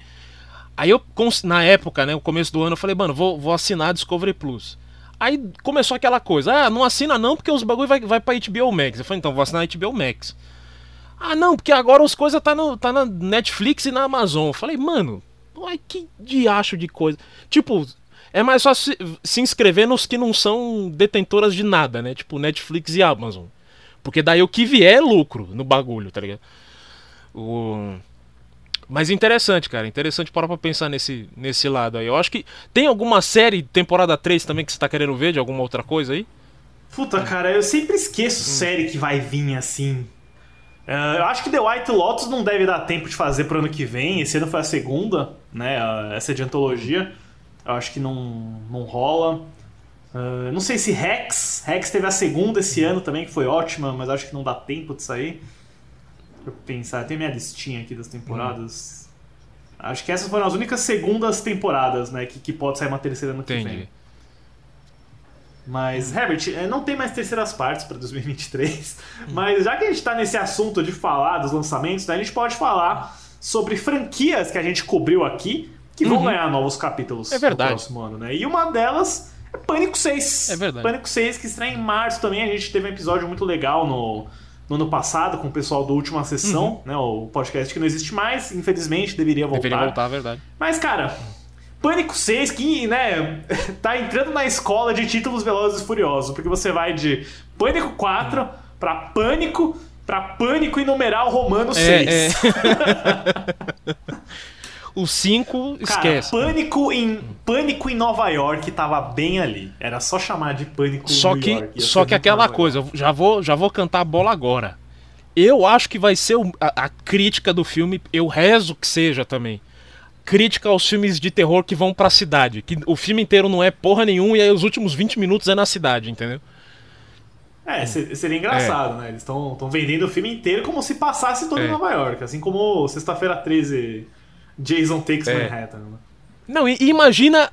Aí eu, na época, né, no começo do ano, eu falei, mano, vou, vou assinar a Discovery Plus. Aí começou aquela coisa, ah, não assina não, porque os bagulho vai, vai pra HBO Max. Eu falei, então, vou assinar a HBO Max. Ah, não, porque agora as coisas tá, no, tá na Netflix e na Amazon. Eu falei, mano, ai, que diacho de coisa. Tipo, é mais só se, se inscrever nos que não são detentoras de nada, né? Tipo, Netflix e Amazon. Porque daí o que vier é lucro no bagulho, tá ligado? O... Mas interessante, cara. Interessante parar pra pensar nesse, nesse lado aí. Eu acho que. Tem alguma série, temporada 3 também, que você tá querendo ver de alguma outra coisa aí? Puta, cara, eu sempre esqueço série que vai vir assim. É, eu acho que The White Lotus não deve dar tempo de fazer pro ano que vem. Esse ano foi a segunda, né? a- Essa de antologia. Eu acho que não, não rola. É, não sei se Rex. Rex teve a segunda esse ano também, que foi ótima, mas acho que não dá tempo de sair. Deixa eu pensar, tem minha listinha aqui das temporadas. Acho que essas foram as únicas segundas temporadas, né? Que, que pode sair uma terceira ano que vem. Mas, Herbert, eh, não tem mais terceiras partes para 2023. Mas já que a gente tá nesse assunto de falar dos lançamentos, né, a gente pode falar sobre franquias que a gente cobriu aqui que vão ganhar novos capítulos Uhum. É verdade. no próximo ano, né? E uma delas é Pânico 6. É verdade. Pânico 6 que estreia em março também. A gente teve um episódio muito legal no, no ano passado com o pessoal do Última Sessão, né? O podcast que não existe mais, infelizmente, deveria voltar. Deveria voltar, é verdade. Mas, cara, Pânico 6, que, né, tá entrando na escola de títulos Velozes e Furiosos, porque você vai de Pânico 4 pra Pânico, pra Pânico e numeral Romano 6. É, é. o 5, Cara, esquece. Pânico em, Pânico em Nova York tava bem ali. Era só chamar de Pânico Só New que, York. só que aquela coisa, já vou, já vou cantar a bola agora. Eu acho que vai ser o- a, a crítica do filme, eu rezo que seja também. Crítica aos filmes de terror que vão pra cidade. Que o filme inteiro não é porra nenhuma e aí os últimos 20 minutos é na cidade, entendeu? É, se- seria engraçado, né? Eles estão vendendo o filme inteiro como se passasse todo em É. Nova York. Assim como Sexta-feira 13, Jason Takes É. Manhattan. né? Não, e, imagina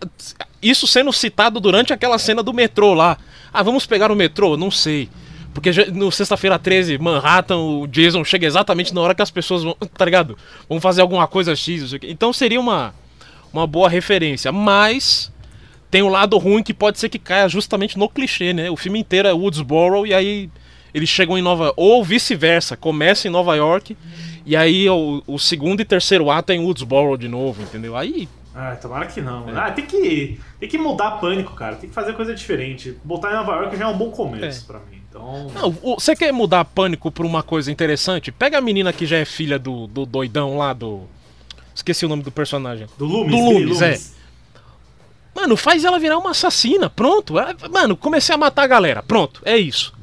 isso sendo citado durante aquela cena do metrô lá. Ah, vamos pegar o metrô? Não sei. Porque no sexta-feira 13, Manhattan, o Jason chega exatamente na hora que as pessoas vão, tá ligado? Vão fazer alguma coisa X, não sei o quê. Então seria uma, uma boa referência. Mas tem um lado ruim que pode ser que caia justamente no clichê, né? O filme inteiro é Woodsboro e aí eles chegam em Nova ou vice-versa, começa em Nova York e aí o, o segundo e terceiro ato é em Woodsboro de novo, entendeu? Aí Ah, tomara que não. Ah, tem que, tem que mudar pânico, cara. Tem que fazer coisa diferente. Botar em Nova York já é um bom começo É. pra mim. Então. Não, você quer mudar pânico por uma coisa interessante? Pega a menina que já é filha do, do doidão lá do. Esqueci o nome do personagem. Do Loomis, Do Loomis, Loomis. Mano, faz ela virar uma assassina. Pronto. É- Mano, comecei a matar a galera. Pronto, é isso.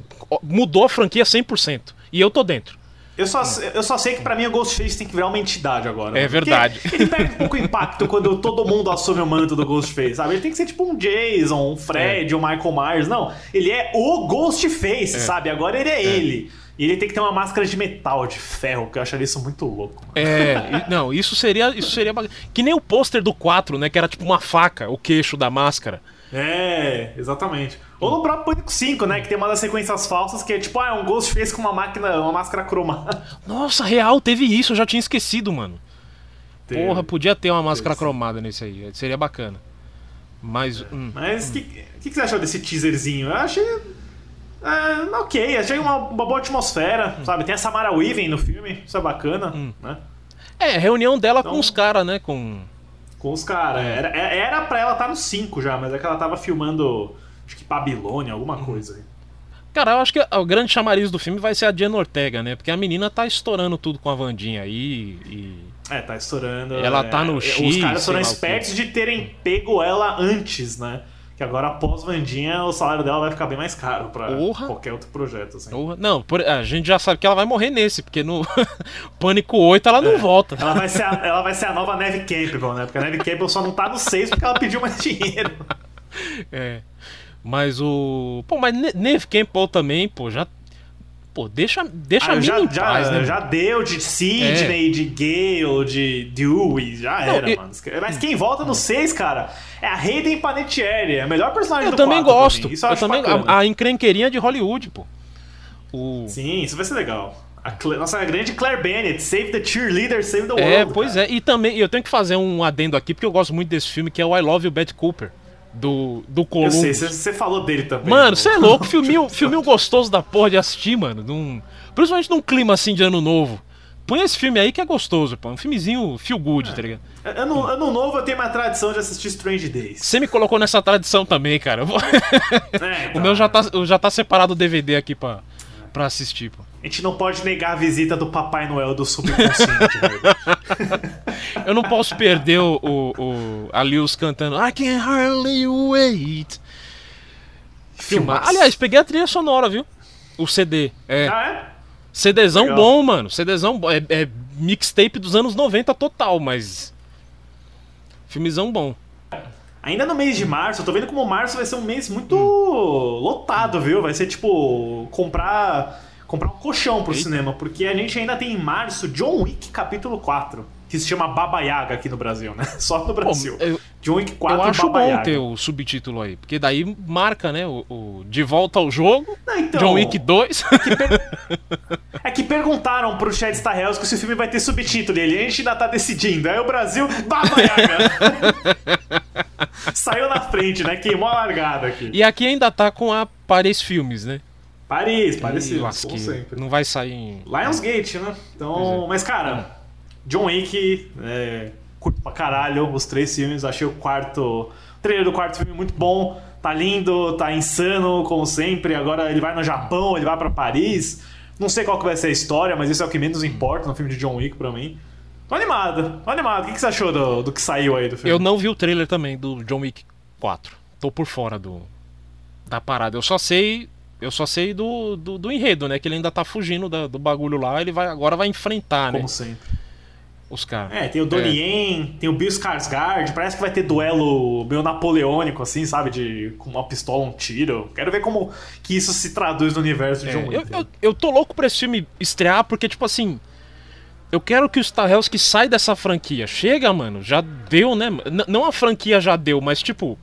Mudou a franquia 100%. E eu tô dentro. Eu só, eu só sei que pra mim o Ghostface tem que virar uma entidade agora. É mano. verdade. Ele perde um pouco impacto quando todo mundo assume o manto do Ghostface, sabe? Ele tem que ser tipo um Jason, um Fred, um Michael Myers. Não, ele é o Ghostface, sabe? Agora ele é, ele. E ele tem que ter uma máscara de metal, de ferro, que eu acharia isso muito louco. É, não, isso seria, isso seria que nem o pôster do 4, né, que era tipo uma faca, o queixo da máscara. É, exatamente. Ou no próprio Pânico 5, né? Que tem uma das sequências falsas que é tipo, ah, é um Ghostface com uma máquina, uma máscara cromada. Nossa, real, teve isso, eu já tinha esquecido, mano. Teve. Porra, podia ter uma máscara sim. cromada nesse aí, seria bacana. Mas, hum, Mas o que, que, que você achou desse teaserzinho? Eu achei. É, ok, achei uma, uma boa atmosfera, sabe? Tem a Samara Weaving no filme, isso é bacana, né? é, reunião dela com Então- os caras, né, com... Com os caras. Era, é- era pra ela estar no 5 já, mas é que ela tava filmando, acho que Babilônia, alguma coisa. aí. Cara, eu acho que o grande chamariz do filme vai ser a Diana Ortega, né, porque a menina tá estourando tudo com a Vandinha aí e... É, tá estourando. Ela é, tá no Os X, caras foram espertos de terem pego ela antes, né? Que agora, após Vandinha, o salário dela vai ficar bem mais caro pra Porra. qualquer outro projeto, assim. Porra, Não, por- a gente já sabe que ela vai morrer nesse, porque no Pânico 8 ela não volta. Ela vai, ser a, ela vai ser a nova Neve Campbell, né? Porque a Neve Campbell só não tá no 6 porque ela pediu mais dinheiro. É. Mas o. Pô, mas Ne- Neve Campbell também, pô, já. Pô, deixa, deixa Ah, a já, em já, paz, né? já deu de Sidney, de Gale, de Dewey, já Não, era, e- mano. Mas quem volta no 6, cara, é a Hayden Panettiere, é a melhor personagem Eu do também 4 pra gosto. Isso eu eu também, bacana. a, a encrenqueirinha de Hollywood, pô. O... Sim, isso vai ser legal. A Cla- Nossa, a grande Claire Bennett, Save the Cheerleader, Save the World. É, pois cara. é. E também, eu tenho que fazer um adendo aqui, porque eu gosto muito desse filme, que é o I Love You, Betty Cooper, do, do Eu Columbus. sei, você- falou dele também. Mano, você é louco, filminho, filminho gostoso da porra de assistir, mano. Num, principalmente num clima assim de ano novo. Põe esse filme aí que é gostoso, pô. Um filmezinho feel good, tá ligado? Ano, ano novo eu tenho uma tradição de assistir Strange Days. Você me colocou nessa tradição também, cara. Eu vou- É, o então, meu já tá, já tá separado o DVD aqui pra, pra assistir, pô. A gente não pode negar a visita do Papai Noel do subconsciente. né? Eu não posso perder o, o, o a Lewis cantando I can hardly wait. Filmar. Filmaço. Aliás, peguei a trilha sonora, viu? O CD. É. ah, é? CDzão Legal. bom, mano. CDzão bom. É, é mixtape dos anos 90 total, mas. Filmezão bom. Ainda no mês de março, eu tô vendo como março vai ser um mês muito Hum. lotado, viu? Vai ser tipo comprar comprar um colchão pro Eita. cinema, porque a gente ainda tem em março John Wick capítulo 4, que se chama Baba Yaga aqui no Brasil, né? Só no Brasil. eu- John Wick 4 Eu acho Baba bom Yaga. ter o subtítulo aí, porque daí marca, né? O, o De Volta ao Jogo, Não, então, John Wick 2. É que perguntaram pro Chad Stahelski se o filme vai ter subtítulo e ele, a gente ainda tá decidindo. Aí o Brasil, Baba Yaga. Saiu na frente, né? Queimou a largada aqui. e aqui ainda tá com a Paris Filmes, né? Paris, parecido, como sempre. Não vai sair em. Lionsgate, né? Então, é. mas cara, John Wick, é, curto pra caralho os três filmes. Achei o quarto, o trailer do quarto filme muito bom. Tá lindo, tá insano, como sempre. Agora ele vai no Japão, ele vai pra Paris. Não sei qual que vai ser a história, mas isso é o que menos importa no filme de John Wick pra mim. Tô animado, tô animado. O que, que você achou do, do que saiu aí do filme? Eu não vi o trailer também do John Wick 4. Tô por fora do da parada. Eu só sei, eu só sei do, do, do enredo, né? Que ele ainda tá fugindo da- do bagulho lá. Ele vai agora vai enfrentar, né? Como sempre. Os caras. É, tem o Donnie Yen, tem o Bill Skarsgård, parece que vai ter duelo meio napoleônico, assim, sabe? De com uma pistola, um tiro. Quero ver como que isso se traduz no universo de É, John eu, eu, eu tô louco pra esse filme estrear, porque, tipo assim. Eu quero que o Stahelski saia dessa franquia. Chega, mano. Já deu, né? N- não a franquia já deu, mas tipo.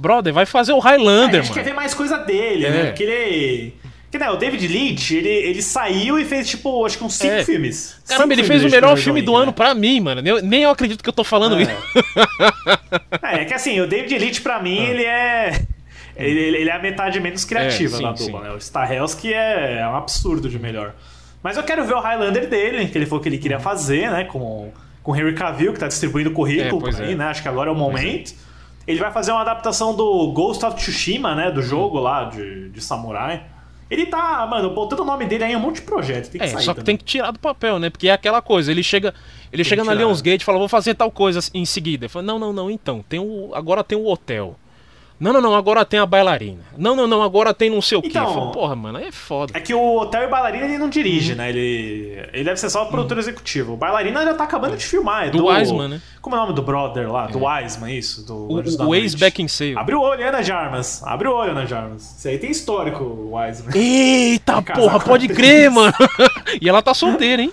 Brother, vai fazer o É, Highlander, a gente quer mano. ver mais coisa dele, É. né? Porque ele. Que, né, o David Leitch, ele, ele saiu e fez, tipo, acho que uns cinco É. filmes. Caramba, Cinco ele fez o melhor filme do né? ano pra mim, mano. Eu- nem eu acredito que eu tô falando isso. É, é que assim, o David Leitch, pra mim, ele é. Ele, ele é a metade menos criativa É, sim, da dupla, né? O Stahelski é, é um absurdo de melhor. Mas eu quero ver o Highlander dele, que ele falou que ele queria fazer, né? Com com Henry Cavill, que tá distribuindo currículo É, pois aí, é. né? Acho que agora é o momento. Ele vai fazer uma adaptação do Ghost of Tsushima, né? Do jogo lá de, de samurai. Ele tá, mano, botando o nome dele aí em um monte de projeto. Tem que É, sair só que também. tem que tirar do papel, né? Porque é aquela coisa, ele chega, ele chega na Lionsgate e fala, vou fazer tal coisa em seguida. Ele fala, não, não, não, então, tem o, agora tem o hotel. Não, não, não, agora tem a bailarina. Não, não, não, agora tem não sei o quê. Então- falo, Porra, mano, aí é foda. É que o Hotel e Bailarina ele não Uhum. dirige, né? Ele, ele deve ser só produtor executivo. O Bailarina já tá acabando de filmar. É Do Wiseman, né? Como é o nome do brother lá? Do Wiseman, isso? Do O, o ex-Back in Sale. Abre o olho, Ana Jarmas. Abre o olho, Ana Jarmas. Isso aí tem histórico, o Wiseman. Eita, porra, pode crer, mano. e ela tá solteira, hein?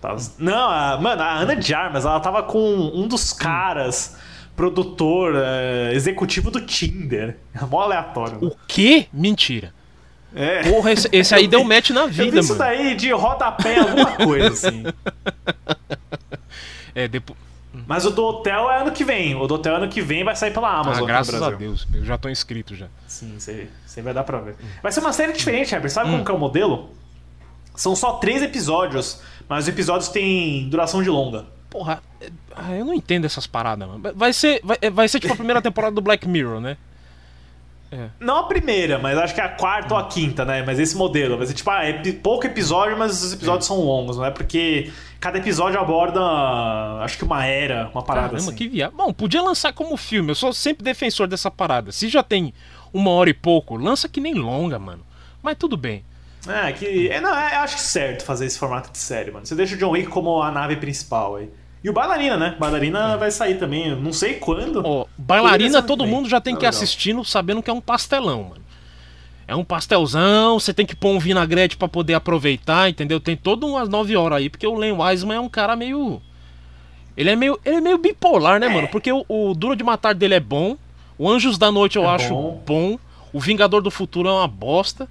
Tá- Não, a, mano, a Ana de Armas, ela tava com um dos caras, produtor, é, executivo do Tinder. É mó aleatório. O quê? Mentira. É. Porra, esse, esse aí Eu deu vi- match na Eu vi vida, isso mano. daí de rodapé alguma coisa, assim. É, depois. Mas o do hotel é ano que vem. O do hotel é ano que vem vai sair pela Ah, Amazon. no graças a. Deus. Eu já tô inscrito já. Sim, você vai dar pra ver. Vai ser uma série diferente, Herbert. Sabe Hum. como que é o modelo? São só três episódios, mas os episódios têm duração de longa. Porra, ah, eu não entendo essas paradas, mano. Vai ser, vai, é, vai ser tipo a primeira temporada do Black Mirror, né? Não a primeira, mas acho que é a quarta ou a quinta, né? Mas esse modelo. Vai ser tipo, ah, é pouco episódio, mas os episódios são longos, não é? Porque cada episódio aborda, acho que uma era, uma parada Caramba, assim. que viagem. Bom, podia lançar como filme. Eu sou sempre defensor dessa parada. Se já tem uma hora e pouco, lança que nem longa, mano. Mas tudo bem. É, que. É, não, é, acho que certo fazer esse formato de série, mano. Você deixa o John Wick como a nave principal aí. E o Bailarina, né? Bailarina vai sair também, eu não sei quando. É. Ó, bailarina, todo também. mundo já tem Tá que ir assistindo sabendo que é um pastelão, mano. É um pastelzão, você tem que pôr um vinagrete pra poder aproveitar, entendeu? Tem todas umas 9 horas aí, porque o Len Wiseman é um cara meio. Ele é meio, ele é meio bipolar, né, mano? Porque o, o Duro de Matar dele é bom, o Anjos da Noite eu É acho bom. bom, o Vingador do Futuro é uma bosta.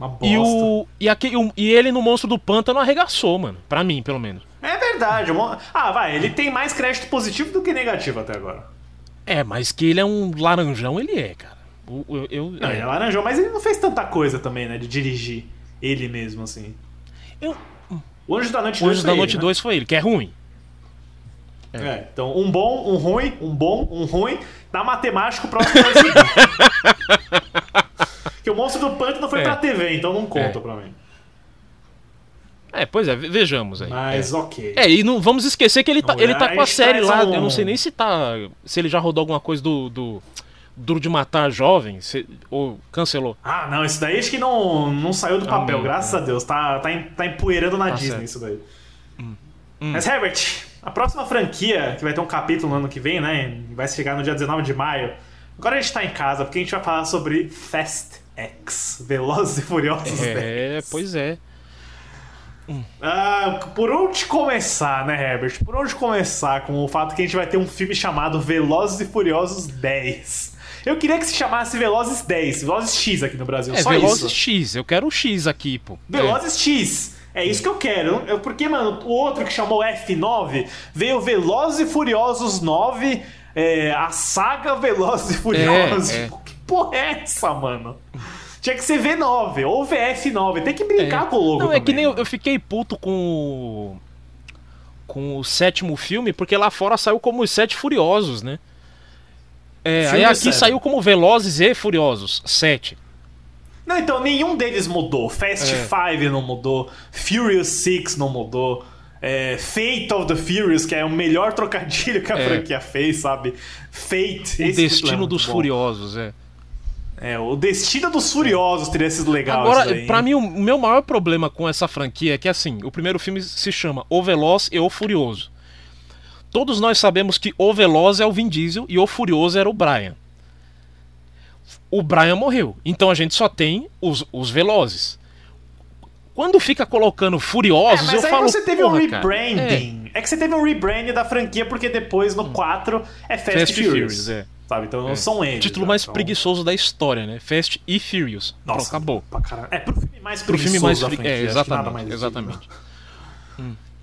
Uma bosta. E, o, e, aqui, e ele no Monstro do Pântano arregaçou, mano. Pra mim, pelo menos. É verdade. Ah, vai, ele tem mais crédito positivo do que negativo até agora. É, mas que ele é um laranjão, ele é, cara. O- Eu, eu- Não, é. ele é laranjão, mas ele não fez tanta coisa também, né? De dirigir ele mesmo, assim. Eu- O Anjo da Noite O 2 Anjos foi da ele, Noite né? 2 foi ele, que é ruim. É, então um bom, um ruim, um bom, um ruim. Na matemática, o próximo ser Que o Monstro do Pântano foi É. pra TV, então não conta É. pra mim. É, pois é, ve- vejamos aí. Mas é. ok. É, e não vamos esquecer que ele tá, ele tá com a gente série lá. Eu não sei nem se tá. Se ele já rodou alguma coisa do. do Duro de Matar Jovem, se- ou cancelou. Ah, não, isso daí acho que não, não saiu do papel, Amém, graças a Deus. Tá, tá, tá empoeirando na Tá Disney certo. isso daí. Mas, Herbert, a próxima franquia, que vai ter um capítulo no ano que vem, né? Vai chegar no dia 19 de maio. Agora a gente tá em casa, porque a gente vai falar sobre Fast X Velozes e Furiosos É, 10. pois é. Ah, por onde começar, né, Herbert? Por onde começar com o fato que a gente vai ter um filme chamado Velozes e Furiosos 10? Eu queria que se chamasse Velozes 10, Velozes X aqui no Brasil, É, só Velozes isso. X, eu quero o X aqui, pô. Velozes X. É isso que eu quero. Eu- Porque, mano, o outro que chamou F9 veio Velozes e Furiosos 9, é, a saga Velozes e Furiosos. é. Que porra é essa, mano? Tinha que ser V9 ou VF9. Tem que brincar com o logo Não, é que também, nem eu, eu fiquei puto com o. com o sétimo filme, porque lá fora saiu como os Sete Furiosos, né? É, aí Filme aqui saiu como Velozes e Furiosos, sete. Não, então nenhum deles mudou. Fast É. Five não mudou. Furious Six não mudou. É, Fate of the Furious, que é o melhor trocadilho que a É. franquia fez, sabe? Fate. O é Destino muito dos bom. Furiosos, é. É, o Destino dos Furiosos teria sido legal. Agora, daí, pra mim, o meu maior problema com essa franquia é que, assim, o primeiro filme se chama O Veloz e o Furioso. Todos nós sabemos que o Veloz é o Vin Diesel e o Furioso era o Brian. O Brian morreu, então a gente só tem os, os Velozes. Quando fica colocando É, Furiosos, mas eu aí falo. você teve um "Porra, cara, rebranding. É. que você teve um rebranding da franquia, porque depois no 4 é Fast, Fast Furious. Furious, é. Sabe? Então não É. são eles. Título né? mais Então- preguiçoso da história, né? Fast e Furious. Pronto, Nossa, acabou. pra caralho. É pro filme mais Pro filme preguiçoso mais. da franquia, É, exatamente. mais exatamente.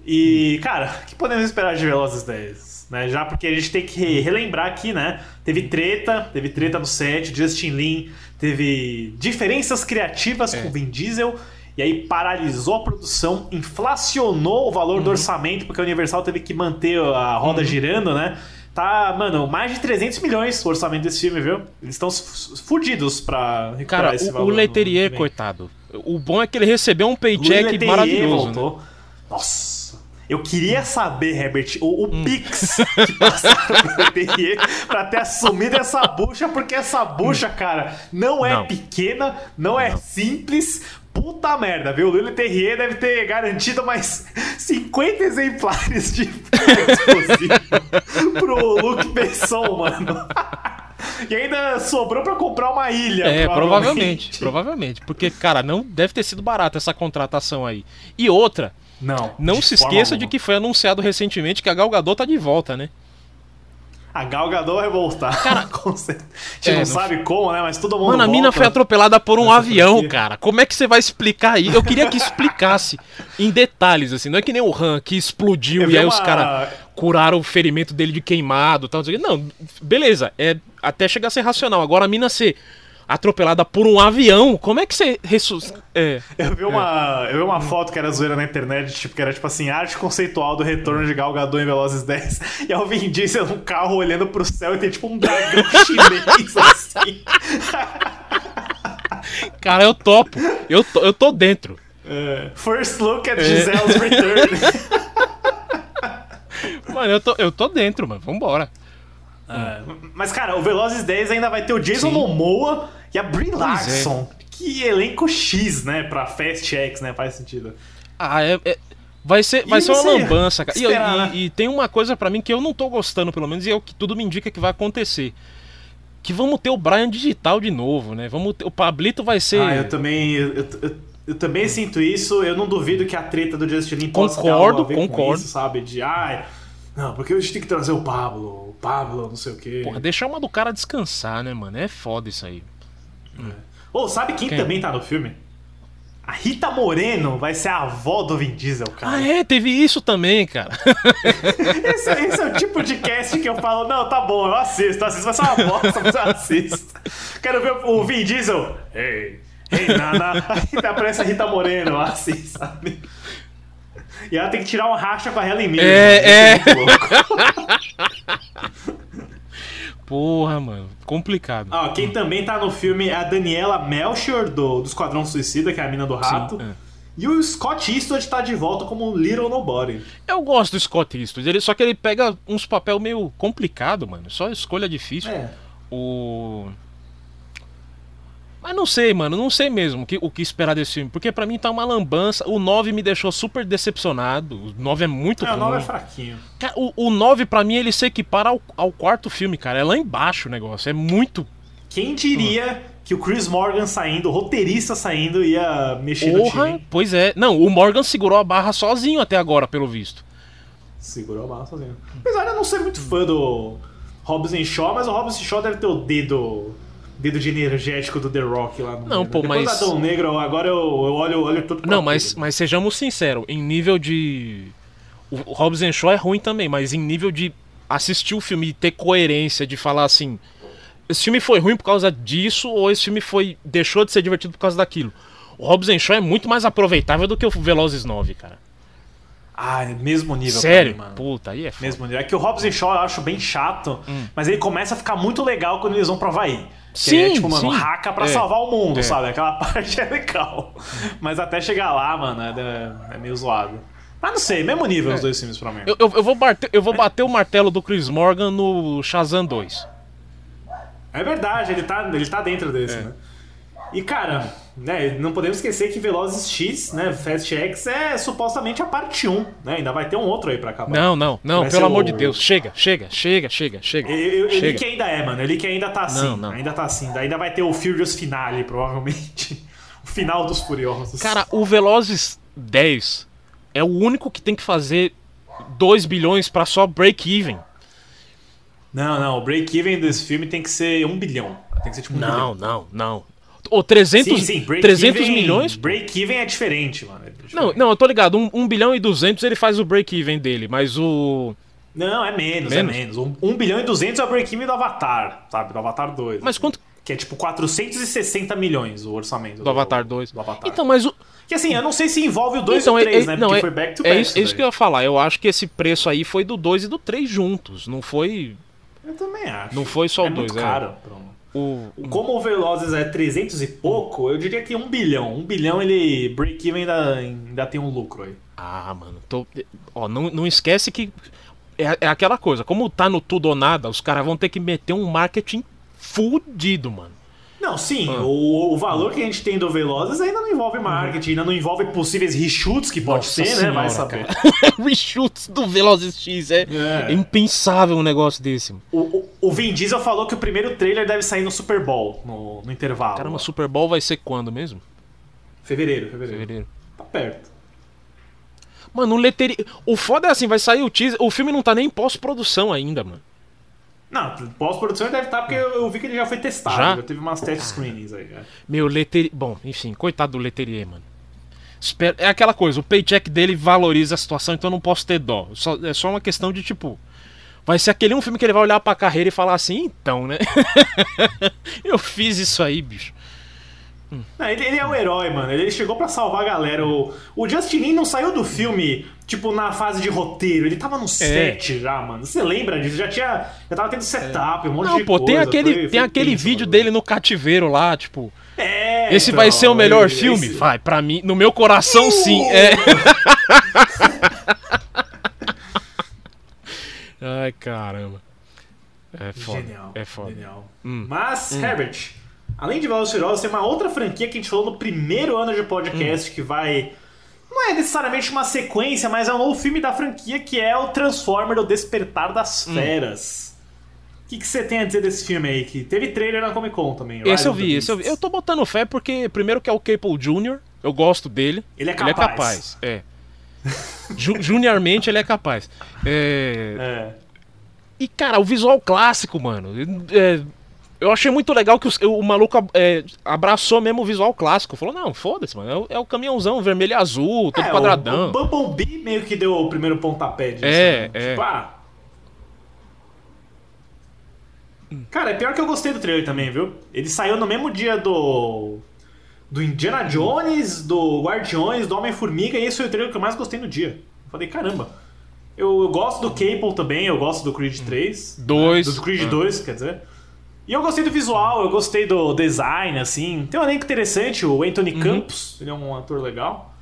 E, cara, o que podemos esperar de Velozes 10? Né? Já porque a gente tem que relembrar aqui, né? Teve treta, teve treta no set, Justin Lin teve diferenças criativas É. com Vin Diesel E aí paralisou a produção, inflacionou o valor Uhum. do orçamento, porque a Universal teve que manter a roda girando, né? Tá, mano, mais de 300 milhões o orçamento desse filme, viu? Eles estão fudidos pra recuperar Cara, esse o, valor. o Leterier, coitado. O bom é que ele recebeu um paycheck maravilhoso. Né? voltou. Nossa. Eu queria saber, Herbert, o, Hum. o Pix que passaram pro Leterrier pra ter assumido essa bucha, porque essa bucha, cara, não é Não. pequena, não, é simples. Puta merda, viu? O Louis Leterrier deve ter garantido mais 50 exemplares de explosivo pro Luke Besson, mano. E ainda sobrou pra comprar uma ilha. É, provavelmente, provavelmente. Porque, cara, não deve ter sido barato essa contratação aí. E outra, Não. não de se esqueça de alguma. que foi anunciado recentemente que a Gal Gadot tá de volta, né? A Gal Gadot vai voltar. Com certeza. A gente É, não, não sabe como, né? Mas todo mundo Mano, a mina foi atropelada por um avião, franquia. cara. Como é que você vai explicar aí? Eu queria que explicasse em detalhes, assim. Não é que nem o Han que explodiu Eu e aí os uma- caras curaram o ferimento dele de queimado e tal. Não, beleza. É, até chegar a ser racional. Agora a mina ser atropelada por um avião, como é que você ressuscita? É. Eu vi, uma, eu vi uma foto que era zoeira na internet, tipo, que era tipo assim, arte conceitual do retorno de Gal Gadot em Velozes 10. E é o Vin Diesel num carro olhando pro céu e tem tipo um dragão chinês assim. Cara, eu topo. Eu tô, eu tô dentro. É, First look É. at Giselle's return. Mano, eu tô, eu tô dentro, mano. Vambora. É, Mas, cara, o Velozes 10 ainda vai ter o Jason Sim. Momoa e a Brie é. Larson. Que elenco X, né? Pra Fast X, né? Faz sentido. Ah, é. é- vai ser, vai E ser uma lambança, cara. E, esperar, e- né? e tem uma coisa pra mim que eu não tô gostando, pelo menos, e é o que tudo me indica que vai acontecer. Que vamos ter o Brian digital de novo, né? Vamos ter, o Pablito vai ser. Ah, eu também. Eu, eu- eu- também sinto isso. Eu não duvido que a treta do Justin Lin possa ter Concordo, algo a ver com concordo. isso, sabe? De ai. Não, porque a gente tem que trazer o Pablo. O Pablo, não sei o quê. Porra, deixar uma do cara descansar, né, mano? É foda isso aí. Ô, sabe quem, Quem? também tá no filme? A Rita Moreno vai ser a avó do Vin Diesel, cara. Ah, é? Teve isso também, cara. Esse, esse é o tipo de cast que eu falo, não, tá bom, eu assisto, assisto, vai ser uma bosta, mas eu assisto. Quero ver o Vin Diesel. Ei, ei, Nana. Aí aparece a Rita Moreno assim, sabe? E ela tem que tirar um racha com a Helen Mirren. É? Isso muito louco. Porra, mano. Complicado. Ó, quem também tá no filme é a Daniela Melchior, do, do Esquadrão Suicida, que é a mina do rato. é. E o Scott Eastwood tá de volta como Little Nobody. Eu gosto do Scott Eastwood, ele, só que ele pega uns papel meio complicado, mano. Só escolha difícil. É. O. Mas não sei, mano, não sei mesmo o que, o que esperar desse filme. Porque pra mim tá uma lambança. O 9 me deixou super decepcionado. O 9 é muito É, o ruim. nome é fraquinho. Cara, o, o 9 pra mim ele se equipara ao, ao quarto filme, cara. É lá embaixo o negócio. É muito. Quem diria que o Chris Morgan saindo, o roteirista saindo, ia mexer no Porra, time? pois é. Não, o Morgan segurou a barra sozinho até agora, pelo visto. Segurou a barra sozinho. Apesar de eu não ser muito fã do Robson Shaw, mas o Robson Shaw deve ter o dedo. Dedo de energético do The Rock lá no Não, meio, pô, né? Mas- da Adão Negro, agora eu, eu olho, eu olho tudo Não, mas, tudo. mas sejamos sinceros, em nível de. O and Shaw é ruim também, mas em nível de assistir o filme e ter coerência, de falar assim. Esse filme foi ruim por causa disso, ou esse filme foi. deixou de ser divertido por causa daquilo. O Hobbs and Shaw é muito mais aproveitável do que o Velozes 9, cara. Ah, é mesmo nível. Sério? mim, mano. Puta, aí é foda. Mesmo nível. É que o Robson Shaw eu acho bem chato, Hum. mas ele começa a ficar muito legal quando eles vão pra Havaí. Que Sim, é tipo, mano, sim. raca pra É. salvar o mundo, É. sabe? Aquela parte é legal. Mas até chegar lá, mano, é, é meio zoado. Mas não sei, mesmo nível os dois filmes pra mim. É. Eu, eu, eu vou bater, eu vou bater o martelo do Chris Morgan no Shazam 2. É verdade, ele tá, ele tá dentro desse, É. né? E, cara, né, não podemos esquecer que Velozes X, né, Fast X, é supostamente a parte 1, né? Ainda vai ter um outro aí pra acabar. Não, não, não, Vai pelo amor o- de Deus. Chega, chega, chega, chega, chega. Li chega. que ainda é, mano. Eu li que ainda tá assim. Não, não. Ainda tá assim. Ainda vai ter o Furious Finale, provavelmente. o final dos Furiosos. Cara, o Velozes 10 é o único que tem que fazer 2 bilhões pra só break-even. Não, não. O break-even desse filme tem que ser um bilhão. Tem que ser tipo um Não, bilhão. não, não. Ou 300, Sim, sim. Break 300 even- milhões? Break-even é diferente, mano. é diferente. Não, não, eu tô ligado. 1 um, um bilhão e 200 ele faz o break-even dele, mas o. Não, é menos, Menos? é menos. Um, um bilhão e duzentos é o break-even do Avatar, sabe? Do Avatar 2. Mas quanto. Que é tipo 460 milhões o orçamento. Do Avatar 2. Do Avatar. Então, mas o. Que assim, eu não sei se envolve o 2 Então, e o 3, é, né? é, não, Porque é, foi back to é back. isso, é isso daí. que eu ia falar. Eu acho que esse preço aí foi do 2 e do 3 juntos. Não foi. Eu também acho. Não foi só o é muito dois, é. caro. um- O, Como o Velozes é 300 e pouco, eu diria que 1 bilhão. 1 bilhão ele break-even ainda, ainda tem um lucro aí. Ah, mano. Tô... Ó, não, não esquece que. É, é aquela coisa. Como tá no tudo ou nada, os caras vão ter que meter um marketing fudido, mano. Não, sim, Ah. o, o valor que a gente tem do Velozes ainda não envolve marketing, ainda não envolve possíveis reshoots que pode Nossa ser, né? Vai senhora, saber. Reshoots do Velozes X. É, É. impensável um negócio desse. O, o, o Vin Diesel falou que o primeiro trailer deve sair no Super Bowl, no, no intervalo. Caramba, Super Bowl vai ser quando mesmo? Fevereiro, fevereiro. Fevereiro. Tá perto. Mano, o leteria. O foda é assim, vai sair o teaser. O filme não tá nem em pós-produção ainda, mano. Não, pós-produção deve estar, porque eu, eu vi que ele já foi testado. Já? Já, teve umas test screenings aí. é. Meu, Leterier. Bom, enfim, coitado do Leterier, mano. É aquela coisa, o paycheck dele valoriza a situação, então eu não posso ter dó. Só- é só uma questão de tipo. Vai ser aquele um filme que ele vai olhar pra carreira e falar assim, então, né? eu fiz isso aí, bicho. Não, ele, ele é o herói, mano. Ele chegou pra salvar a galera. O, o Justin Lin não saiu do filme, tipo, na fase de roteiro. Ele tava no set já, mano. Você lembra disso? Já tinha. Já tava tendo setup, um monte Não, de pô, coisa. tem aquele, Foi- tem foi aquele tenso, vídeo mano. dele no cativeiro lá, tipo. É, Esse então, vai ser o melhor ele- filme? esse- Vai, pra mim, no meu coração sim. É. Ai, caramba. É foda. Genial. É foda. Genial. Hum. Mas, Herbert, além de Velozes Furiosos, tem uma outra franquia que a gente falou no primeiro ano de Hum. podcast que vai. Não é necessariamente uma sequência, mas é um novo filme da franquia que é o Transformer, o Despertar das Hum. Feras. O que, que você tem a dizer desse filme aí? Que teve trailer na Comic Con também. Esse Rise eu of the vi, esse eu vi. Eu tô botando fé porque, primeiro, que é o Capel Jr., eu gosto dele. Ele é Ele é capaz. capaz, é. Ju- Juniormente ele é capaz. É, É. E, cara, o visual clássico, mano. é, eu achei muito legal que os- o, maluco é, abraçou mesmo o visual clássico. Falou, não, foda-se, mano. É o, é o caminhãozão vermelho e azul, todo É, quadradão. O, o Bumblebee meio que deu o primeiro pontapé disso. É, né? é. Tipo, ah. Cara, é pior que eu gostei do trailer também, viu? Ele saiu no mesmo dia do. Do Indiana Jones, do Guardiões, do Homem-Formiga, e esse foi o trailer que eu mais gostei no dia. Eu falei, caramba. Eu, eu gosto do Cable também, eu gosto do Creed 3. Dois. né? Do Creed Ah. 2, quer dizer. E eu gostei do visual, eu gostei do design, assim. Tem um elenco interessante, o Anthony Uhum. Campos, ele é um ator legal.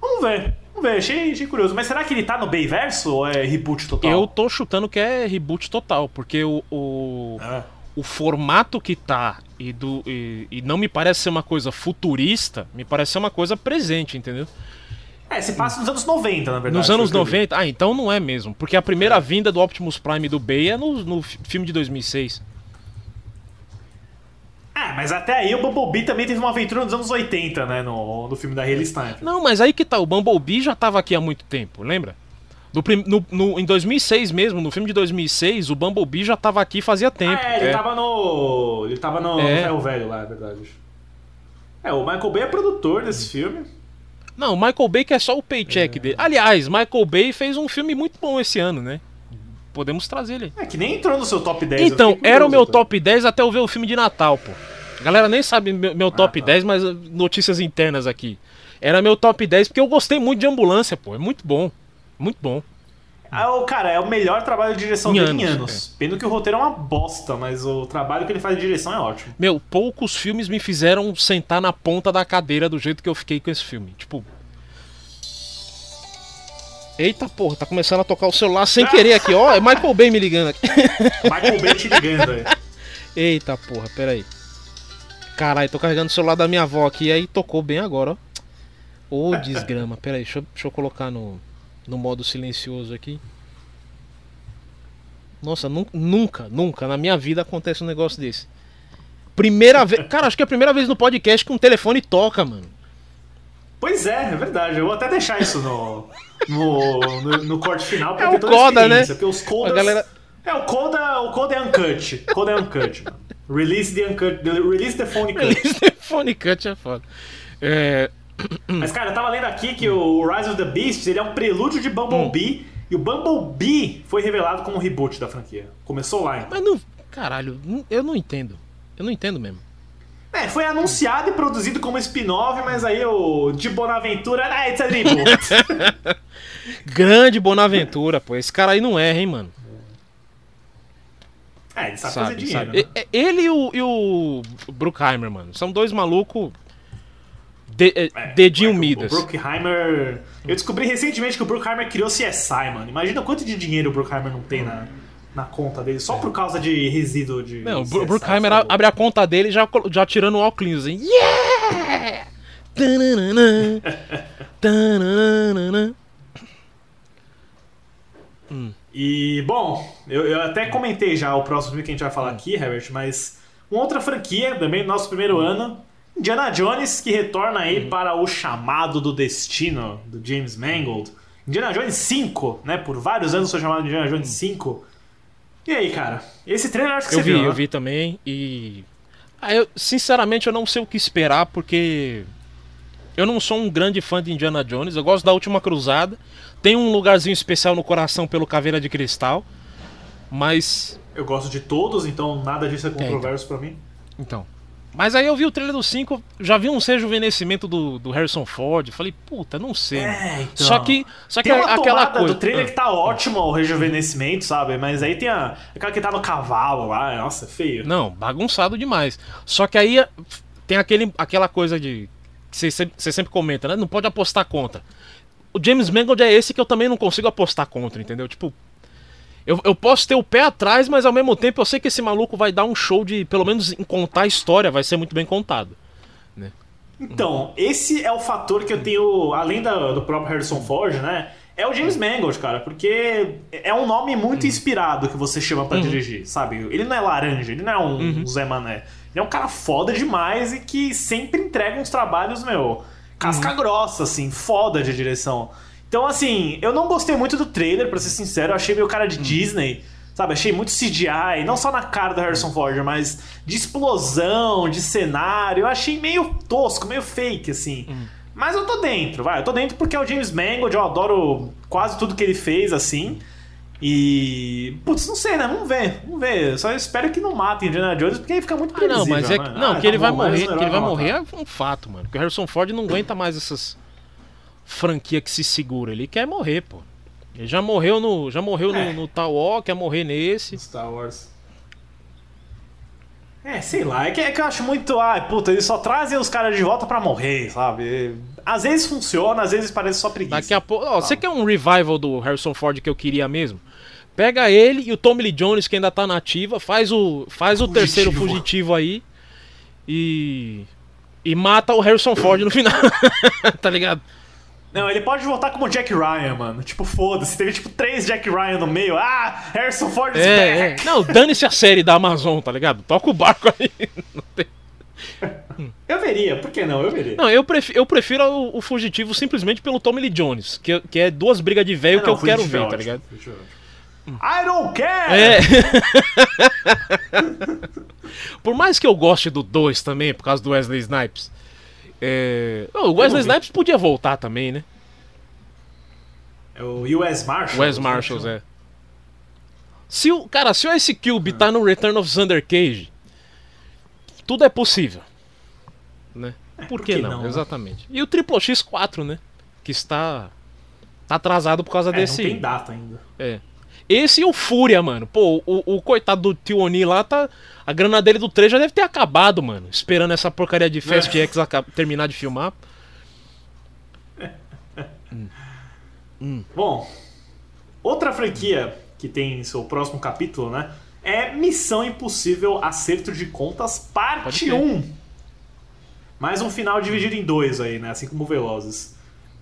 Vamos ver, vamos ver, achei, achei curioso. Mas será que ele tá no Bayverso ou é reboot total? Eu tô chutando que é reboot total, porque o, o, É. o formato que tá e, do, e, e não me parece ser uma coisa futurista, me parece ser uma coisa presente, entendeu? É, se passa nos anos 90, na verdade. Nos anos o que eu vi. 90. Ah, então não é mesmo. Porque a primeira vinda do Optimus Prime do Bay é no, no fi- filme de 2006. É, mas até aí o Bumblebee também teve uma aventura nos anos 80, né? No, no filme da Hayley Steinfeld. Não, mas aí que tá. O Bumblebee já tava aqui há muito tempo, lembra? No, no- no- em 2006 mesmo, no filme de 2006, o Bumblebee já tava aqui fazia tempo. Ah, é, ele é. tava no. Ele tava no É. Ferro Velho lá, é verdade. É, o Michael Bay é produtor desse filme. Não, o Michael Bay que é só o paycheck dele. Aliás, Michael Bay fez um filme muito bom esse ano, né? Podemos trazer ele. É, que nem entrou no seu top 10. eu Então, era o meu tá? top 10 até eu ver o filme de Natal, pô. A galera nem sabe meu, meu top tá. 10, mas uh, notícias internas aqui. Era meu top 10 porque eu gostei muito de ambulância, pô. É muito bom. Muito bom. Ah, o cara, é o melhor trabalho de direção Em dele em anos, anos. Pena que o roteiro é uma bosta, mas o trabalho que ele faz de direção é ótimo. Meu, poucos filmes me fizeram sentar na ponta da cadeira do jeito que eu fiquei com esse filme. Tipo. Eita porra, tá começando a tocar o celular sem querer aqui, ó. É Michael Bay me ligando aqui. Michael Bay te ligando aí. Eita porra, pera aí. Caralho, tô carregando o celular da minha avó aqui e aí tocou bem agora, ó. Ô desgrama, pera aí, deixa, eu- deixa eu colocar no, no modo silencioso aqui. Nossa, nu- nunca, nunca na minha vida acontece um negócio desse. Primeira vez. Cara, acho que é a primeira vez no podcast que um telefone toca, mano. Pois é, é verdade. Eu vou até deixar isso no, no, no, no corte final pra É ter o toda a Coda, né? Porque os codas... A galera- É, o Coda, o Coda é uncut. Coda é uncut, mano. Release the uncut. the- Release the phone cut. telefone cut é foda. É. Mas, cara, eu tava lendo aqui que o Rise of the Beasts ele é um prelúdio de Bumblebee. Hum. E o Bumblebee foi revelado como reboot da franquia. Começou lá, então. Mas não. Caralho, eu não entendo. Eu não entendo mesmo. É, foi anunciado e produzido como spin-off, mas aí o de Bonaventura, ah, it's a. Grande Bonaventura, pô. Esse cara aí não erra, hein, mano. é, ele sabe, fazer Sabe, dinheiro. sabe. né? Ele e o, e o Bruckheimer, mano. São dois malucos. De, é, É, dedinho o- Midas. O Bruckheimer. Eu descobri recentemente que o Bruckheimer criou CSI, mano. Imagina quanto de dinheiro o Bruckheimer não tem na, na conta dele, só por causa de resíduo de. Não, o Bruckheimer sabe? abre a conta dele já, já tirando o óculos, hein? Yeah! Tananana, tananana. E, bom, eu, eu até comentei já o próximo filme que a gente vai Hum. falar aqui, Herbert, mas uma outra franquia, também no nosso primeiro ano, Indiana Jones, que retorna Hum. aí para o chamado do destino do James Mangold. Indiana Jones 5, né? Por vários anos foi chamado de Indiana Jones 5. E aí, cara? Esse trailer acho que. Eu você vi, viu, eu né? vi também e. Ah, eu, sinceramente, eu não sei o que esperar, porque. Eu não sou um grande fã de Indiana Jones, eu gosto da Última Cruzada. Tem um lugarzinho especial no coração pelo Caveira de Cristal. Mas. Eu gosto de todos, então nada disso é controverso pra mim. Então. Mas aí eu vi o trailer do 5, já vi um rejuvenescimento do, do Harrison Ford. Falei, puta, não sei. É, então. Só que. Só que aquela coisa. do trailer Ah. que tá ótimo o rejuvenescimento, sabe? Mas aí tem a, aquela que tá no cavalo lá, nossa, é feio. Não, bagunçado demais. Só que aí tem aquele, aquela coisa de. que Você sempre, você sempre comenta, né? Não pode apostar contra. O James Mangold é esse que eu também não consigo apostar contra, entendeu? Tipo. Eu, eu posso ter o pé atrás, mas ao mesmo tempo eu sei que esse maluco vai dar um show de. Pelo menos em contar a história, vai ser muito bem contado. Então, esse é o fator que eu tenho, além da- do próprio Harrison Ford, né? É o James Mangold, cara, porque é um nome muito inspirado que você chama pra dirigir, sabe? Ele não é laranja, ele não é um Zé Mané. Ele é um cara foda demais e que sempre entrega uns trabalhos, meu, casca grossa, assim, foda de direção. Então, assim, eu não gostei muito do trailer, pra ser sincero, eu achei meio cara de Disney. Sabe, achei muito CGI, não só na cara do Harrison Ford, mas de explosão, de cenário. Eu achei meio tosco, meio fake, assim. Mas eu tô dentro, vai. Eu tô dentro porque é o James Mangold, eu adoro quase tudo que ele fez, assim. E. Putz, não sei, né? Vamos ver, vamos ver. Só espero que não matem Indiana Jones, porque aí fica muito Ah, previsível. não, mas é né? que, não, Ah, que tá ele vai bom, mais morrer, que ele vai morrer é um fato, mano. Porque o Harrison Ford não aguenta mais essas franquia que se segura, ele quer morrer, pô. Ele já morreu no, já morreu É. no, no Tal War, quer morrer nesse. Star Wars. É, sei lá, é que, é que eu acho muito. Ai, puta, eles só trazem os caras de volta pra morrer, sabe? Às vezes funciona, às vezes parece só preguiça. Daqui a pouco, ó, você quer um revival do Harrison Ford que eu queria mesmo? Pega ele e o Tommy Lee Jones que ainda tá nativa, faz o faz o Fugitivo. terceiro fugitivo aí e e mata o Harrison Ford no final. tá ligado? Não, ele pode voltar como Jack Ryan, mano. Tipo, foda-se, teve tipo três Jack Ryan no meio. Ah, Harrison Ford is É, é. back. Não, dane-se a série da Amazon, tá ligado? Toca o barco aí. Não tem- Eu veria, por que não? Eu veria. Não, eu prefiro, eu prefiro o, o fugitivo simplesmente pelo Tommy Lee Jones, que, que é duas brigas de velho Ah, que eu quero Fugitivo é ver, tá ótimo, ligado? Fugitivo é. I don't care! É. por mais que eu goste do 2 também, por causa do Wesley Snipes. É... oh, o Wesley vi. Snipes podia voltar também, né? É o US Marshals. Wes né, Marshalls, chama. é. Se o, cara, se o Ice Cube tá no Return of Thunder Cage, tudo é possível. Né? Por, que, que não? não, né? Exatamente. E o Triple X4, né? Que está tá atrasado por causa É, desse. não tem data ainda. É. Esse e o Fúria, mano. Pô, o, o coitado do Tio Oni lá tá. A grana dele do 3 já deve ter acabado, mano. Esperando essa porcaria de Fast X aca- terminar de filmar. Bom, outra franquia que tem seu próximo capítulo, né? É Missão Impossível Acerto de Contas, parte crer. 1. Mais um final dividido em dois aí, né? Assim como Velozes.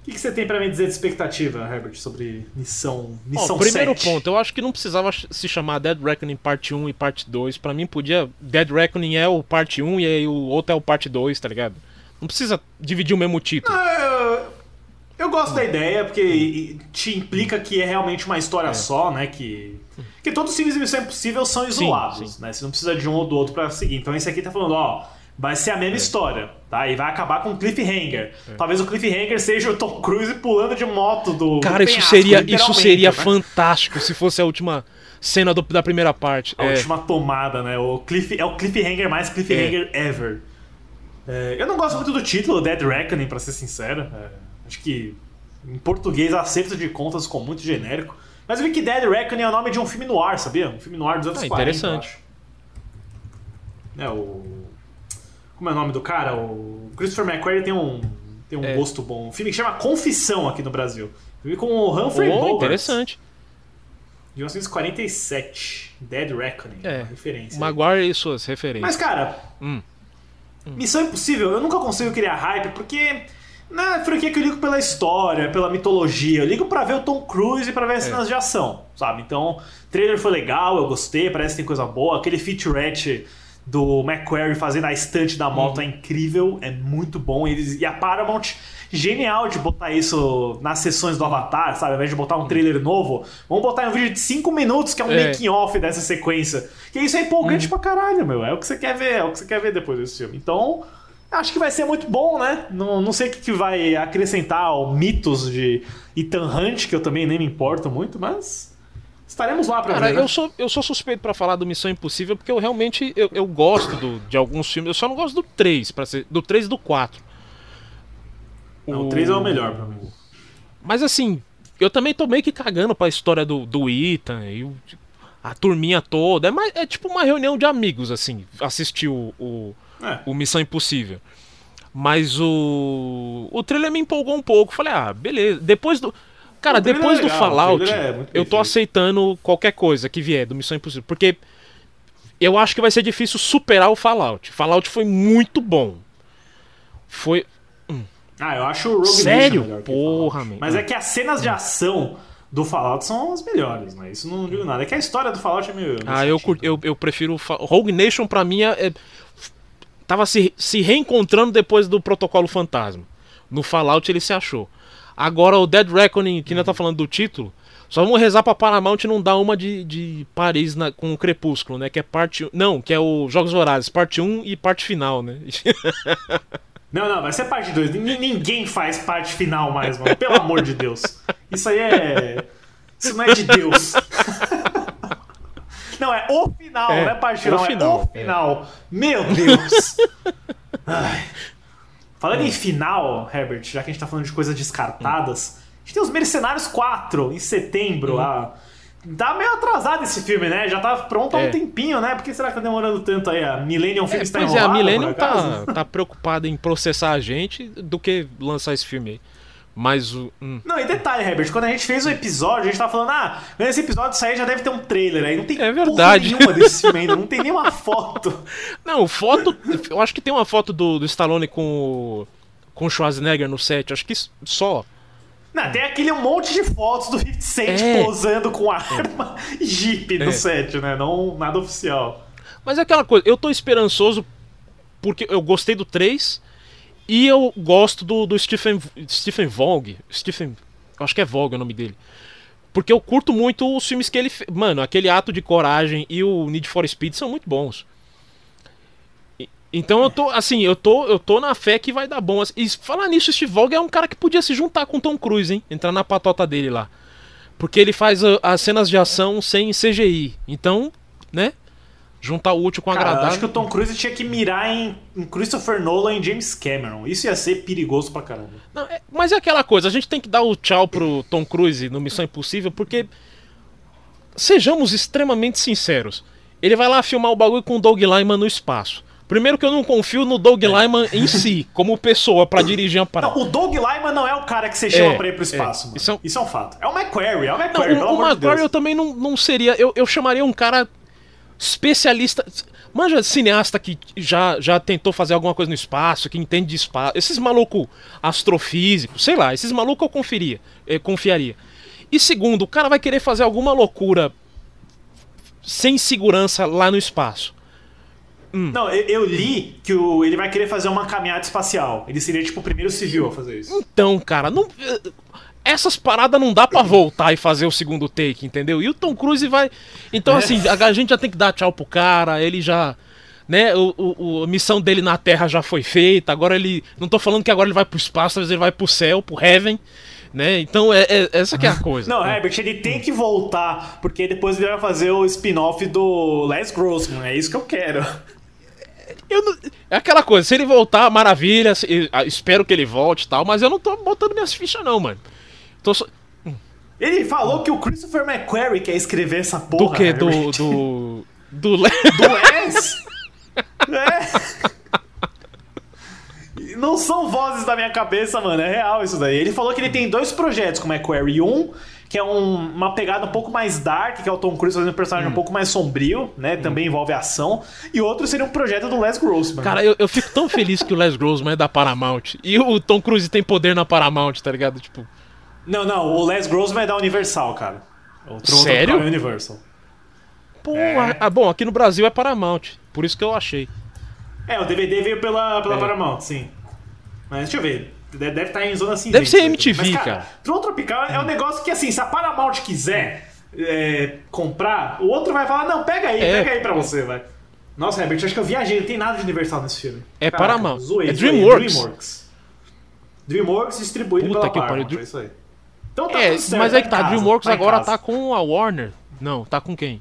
O que, você tem pra me dizer de expectativa, Herbert, sobre Missão, missão primeiro 7? ponto, eu acho que não precisava se chamar Dead Reckoning parte 1 e parte 2. Pra mim podia. Dead Reckoning é o parte 1 e aí o outro é o parte 2, tá ligado? Não precisa dividir o mesmo título. Eu, eu gosto da ideia, porque te implica que é realmente uma história só, né? Que, que todos os filmes de Missão Impossível são isolados, sim. né? Você não precisa de um ou do outro pra seguir. Então esse aqui tá falando, ó, vai ser a É. mesma história, tá? E vai acabar com um cliffhanger. Talvez o cliffhanger seja o Tom Cruise pulando de moto do. Cara, do isso penhasco, seria, isso seria né? fantástico se fosse a última cena do- da primeira parte. A É. última tomada, né? O cliff, é o cliffhanger mais cliffhanger É. ever. É, eu não gosto muito do título, Dead Reckoning, pra ser sincero. É, acho que em português acerto de contas ficou muito genérico. Mas eu vi que Dead Reckoning é o nome de um filme no ar, sabia? Um filme no ar dos anos Ah, 40. interessante. eu acho. É, o. Como é o nome do cara? O Christopher McQuarrie tem um, tem um É. gosto bom. Um filme que chama Confissão aqui no Brasil. Filme com o Humphrey Oh, Bogart. interessante. De 1947. Dead Reckoning. É. uma referência. Maguire e suas referências. Mas, cara, Hum. Missão Impossível, eu nunca consigo criar hype, porque na é franquia que eu ligo pela história, pela mitologia, eu ligo pra ver o Tom Cruise e pra ver as cenas de ação, sabe? Então, o trailer foi legal, eu gostei, parece que tem coisa boa. Aquele featurette do McQuarrie fazendo a estante da moto é incrível, é muito bom. E, eles- e a Paramount, genial de botar isso nas sessões do Avatar, sabe? Ao invés de botar um trailer novo, vamos botar em um vídeo de 5 minutos, que é um É. making off dessa sequência. Que isso é empolgante pra caralho, meu. É o que você quer ver, é o que você quer ver depois desse filme. Então, acho que vai ser muito bom, né? Não, não sei o que, que vai acrescentar ao mitos de Ethan Hunt, que eu também nem me importo muito, mas estaremos lá pra Cara, ver. né? eu sou, eu sou suspeito pra falar do Missão Impossível porque eu realmente eu, eu gosto do- de alguns filmes. Eu só não gosto do 3, para ser do 3 e do 4. Não, o 3 é o melhor pra mim. Mas assim, eu também tô meio que cagando pra história do, do Ethan e o- a turminha toda. É, mais, é tipo uma reunião de amigos, assim, assistir o, o, É. o Missão Impossível. Mas o. O trailer me empolgou um pouco. Falei, ah, beleza. Depois do. Cara, trailer depois é do legal, o Fallout, é eu tô aceitando qualquer coisa que vier do Missão Impossível. Porque eu acho que vai ser difícil superar o Fallout. Fallout foi muito bom. Foi. Ah, eu acho o Rogue Sério? Nation Porra, man. Mas é que as cenas de ação do Fallout são as melhores, né? Isso não digo nada. É que a história do Fallout é meio. Ah, eu, chatinha. cur- eu, eu prefiro. Rogue Nation pra mim é. é- tava se, se reencontrando depois do Protocolo Fantasma. No Fallout ele se achou. Agora o Dead Reckoning, que ainda tá falando do título, só vamos rezar pra Paramount não dar uma de, de Paris na- com o Crepúsculo, né? Que é parte. Não, que é o Jogos Vorazes, parte 1 e parte final, né? Não, não, vai ser parte 2. Ninguém faz parte final mais, mano. Pelo amor de Deus. Isso aí é. Isso não é de Deus. Não, é o final, É, não é parte final, final, é o final. Meu Deus. Ai. Falando em final, Herbert, já que a gente tá falando de coisas descartadas, a gente tem os Mercenários 4 em setembro. Uhum. Ah, tá meio atrasado esse filme, né? Já tá pronto há um É. tempinho, né? Por que será que tá demorando tanto aí? A Millennium Films tá pois é, a Millennium tá, tá preocupada em processar a gente do que lançar esse filme aí. Mas o. hum. Não, e detalhe, Herbert, quando a gente fez o episódio, a gente tava falando, ah, quando esse episódio sair já deve ter um trailer aí. Não tem É verdade. nenhuma desse filme ainda, não tem nenhuma foto. Não, foto. Eu acho que tem uma foto do, do Stallone com o. com o Schwarzenegger no set. Acho que só. Não, tem aquele monte de fotos do 50 Cent É. posando com arma e jeep no É. set, né? Não nada oficial. Mas é aquela coisa, eu tô esperançoso porque eu gostei do 3 e eu gosto do, do Stephen, Stephen Vogue. Stephen. Acho que é Vogue o nome dele. Porque eu curto muito os filmes que ele. Mano, aquele ato de coragem e o Need for Speed são muito bons. Então eu tô, assim, eu tô, eu tô na fé que vai dar bom. E falar nisso, Steve Vogue é um cara que podia se juntar com Tom Cruise, hein? Entrar na patota dele lá. Porque ele faz a- as cenas de ação sem CGI. Então, né? Juntar o útil com o Cara, eu agradável. acho que o Tom Cruise tinha que mirar em, em Christopher Nolan e James Cameron. Isso ia ser perigoso pra caramba. Não, é- mas é aquela coisa, a gente tem que dar o tchau pro Tom Cruise no Missão Impossível, porque. Sejamos extremamente sinceros. Ele vai lá filmar o bagulho com o Doug Lyman no espaço. Primeiro que eu não confio no Doug Lyman em si, como pessoa, pra dirigir uma parada. Não, o Doug Lyman não é o cara que você chama É, pra ir pro espaço, é. mano. Isso Isso é é, um- um... fato. É o McQuarrie, é o Não, McQuarrie, pelo o, o amor de McQuarrie Deus. eu também não, não seria. Eu, eu chamaria um cara especialista. Manja cineasta que já, já tentou fazer alguma coisa no espaço, que entende de espaço. Esses malucos astrofísicos, sei lá, esses malucos eu conferia, eh, confiaria. E segundo, o cara vai querer fazer alguma loucura sem segurança lá no espaço. Não, eu, eu li que o, ele vai querer fazer uma caminhada espacial. Ele seria tipo o primeiro civil a fazer isso. Então, cara, não. Essas paradas não dá pra voltar e fazer o segundo take, entendeu? E o Tom Cruise vai. Então, É. assim, a, gente já tem que dar tchau pro cara, ele já. Né, o, o- a missão dele na Terra já foi feita, agora ele. Não tô falando que agora ele vai pro espaço, talvez ele vai pro céu, pro Heaven, né? Então, é, é- essa que é a coisa. Não, Herbert, ele tem que voltar, porque depois ele vai fazer o spin-off do Les Grossman. É isso que eu quero. Eu não- É aquela coisa, se ele voltar, maravilha, se- ah, espero que ele volte e tal, mas eu não tô botando minhas fichas não, mano. Tô só... Ele falou que o Christopher McQuarrie quer escrever essa porra. Do que? Do. Do. Do. Do é. Não são vozes da minha cabeça, mano. É real isso daí. Ele falou que ele tem dois projetos com o McQuarrie. Um, que é um- uma pegada um pouco mais dark, que é o Tom Cruise fazendo um personagem um pouco mais sombrio, né? Também envolve ação. E outro seria um projeto do Les Grossman. Cara, eu, eu fico tão feliz que o Les Grossman é da Paramount. E o Tom Cruise tem poder na Paramount, tá ligado? Tipo. Não, não. O Les Grossman é da Universal, cara. O Tron Sério? Tropical é Universal. Pô, É. ah, bom, aqui no Brasil é Paramount. Por isso que eu achei. É, o DVD veio pela, pela É. Paramount, sim. Mas deixa eu ver. Deve deve estar em zona cinzenta. Deve ser né? MTV, Mas, cara. Tron Tropical é um negócio que, assim, se a Paramount quiser é, comprar, o outro vai falar, não, pega aí, É. pega aí pra você, vai. Nossa, Herbert, acho que eu viajei, não tem nada de Universal nesse filme. É Paramount. zoei, É zoei, DreamWorks. DreamWorks. DreamWorks distribuído Puta pela que Paramount, é isso aí. Então tá é, tudo certo, mas é que tá. casa, DreamWorks em agora casa. tá com a Warner. Não, tá com quem?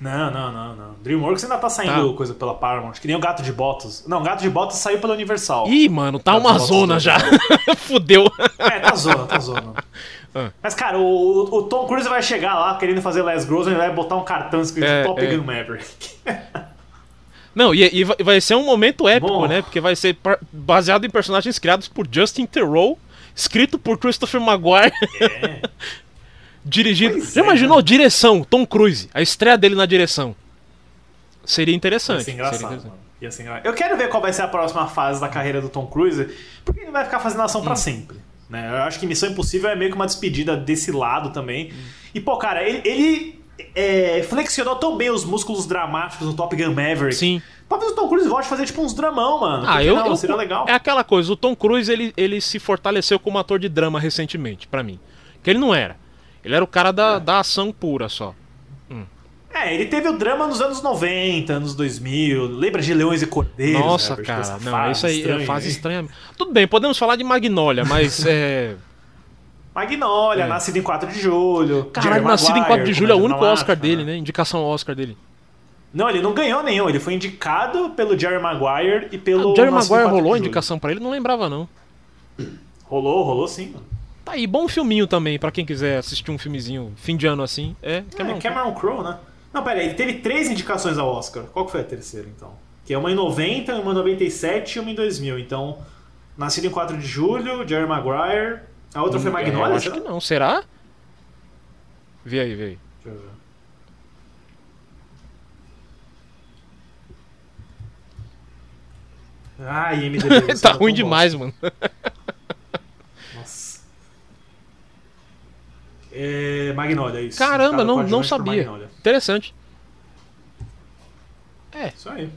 Não, não, não, não. DreamWorks ainda tá saindo Tá. coisa pela Paramount, que nem o Gato de Botas. Não, o Gato de Botas saiu pela Universal. Ih, mano, tá Tá uma zona já. Fudeu. É, tá zona, tá zona. Ah. Mas, cara, o, o Tom Cruise vai chegar lá querendo fazer Les Grossman e vai botar um cartão escrito É, Top é. Gun Maverick. Não, e, e vai- ser um momento épico, Bom. né? Porque vai ser baseado em personagens criados por Justin Theroux, escrito por Christopher Maguire, dirigido. Pois Já é, imaginou? Direção, Tom Cruise, a estreia dele na direção. Seria Ia interessante. ser seria engraçado, interessante. mano. Ia ser engraçado. Eu quero ver qual vai ser a próxima fase da carreira do Tom Cruise, porque ele vai ficar fazendo ação Hum. pra sempre. Né? Eu acho que Missão Impossível é meio que uma despedida desse lado também. Hum. E, pô, cara, ele, ele, é, flexionou tão bem os músculos dramáticos no Top Gun Maverick. Sim. Talvez o Tom Cruise volte a fazer tipo uns dramão, mano. Ah, eu, não? eu- Seria legal. É aquela coisa, o Tom Cruise ele, ele se fortaleceu como ator de drama recentemente, pra mim. Que ele não era. Ele era o cara da, da ação pura só. É, ele teve o drama nos anos 90, anos 2000. Lembra de Leões e Cordeiros? Nossa, Herbert? cara, não, isso aí é fase estranha. Tudo bem, podemos falar de Magnolia, mas é. Magnolia, É. Nascido em 4 de Julho. Caralho, nascido em 4 de julho é o Comédia único Oscar dele, né? né? Indicação ao Oscar dele. Não, ele não ganhou nenhum. Ele foi indicado pelo Jerry Maguire e pelo. O Ah, Jerry Maguire 4 de rolou a indicação pra ele? Não lembrava, não. Rolou, rolou sim, mano. Tá aí, bom filminho também, pra quem quiser assistir um filmezinho fim de ano assim. É, Cameron É, Cameron Crowe, né? Não, pera aí, ele teve três indicações ao Oscar. Qual que foi a terceira, então? Que é uma em 90, uma em 97 e uma em 2000. Então, Nascido em 4 de Julho, Jerry Maguire. A outra foi É, Magnolia? eu acho será? que não. Será? Vê aí, vê aí. Deixa eu ver. Ah, IMDb. tá ruim demais, mano. Nossa. É, Magnolia, isso. Caramba, não, não sabia. Interessante. Isso aí.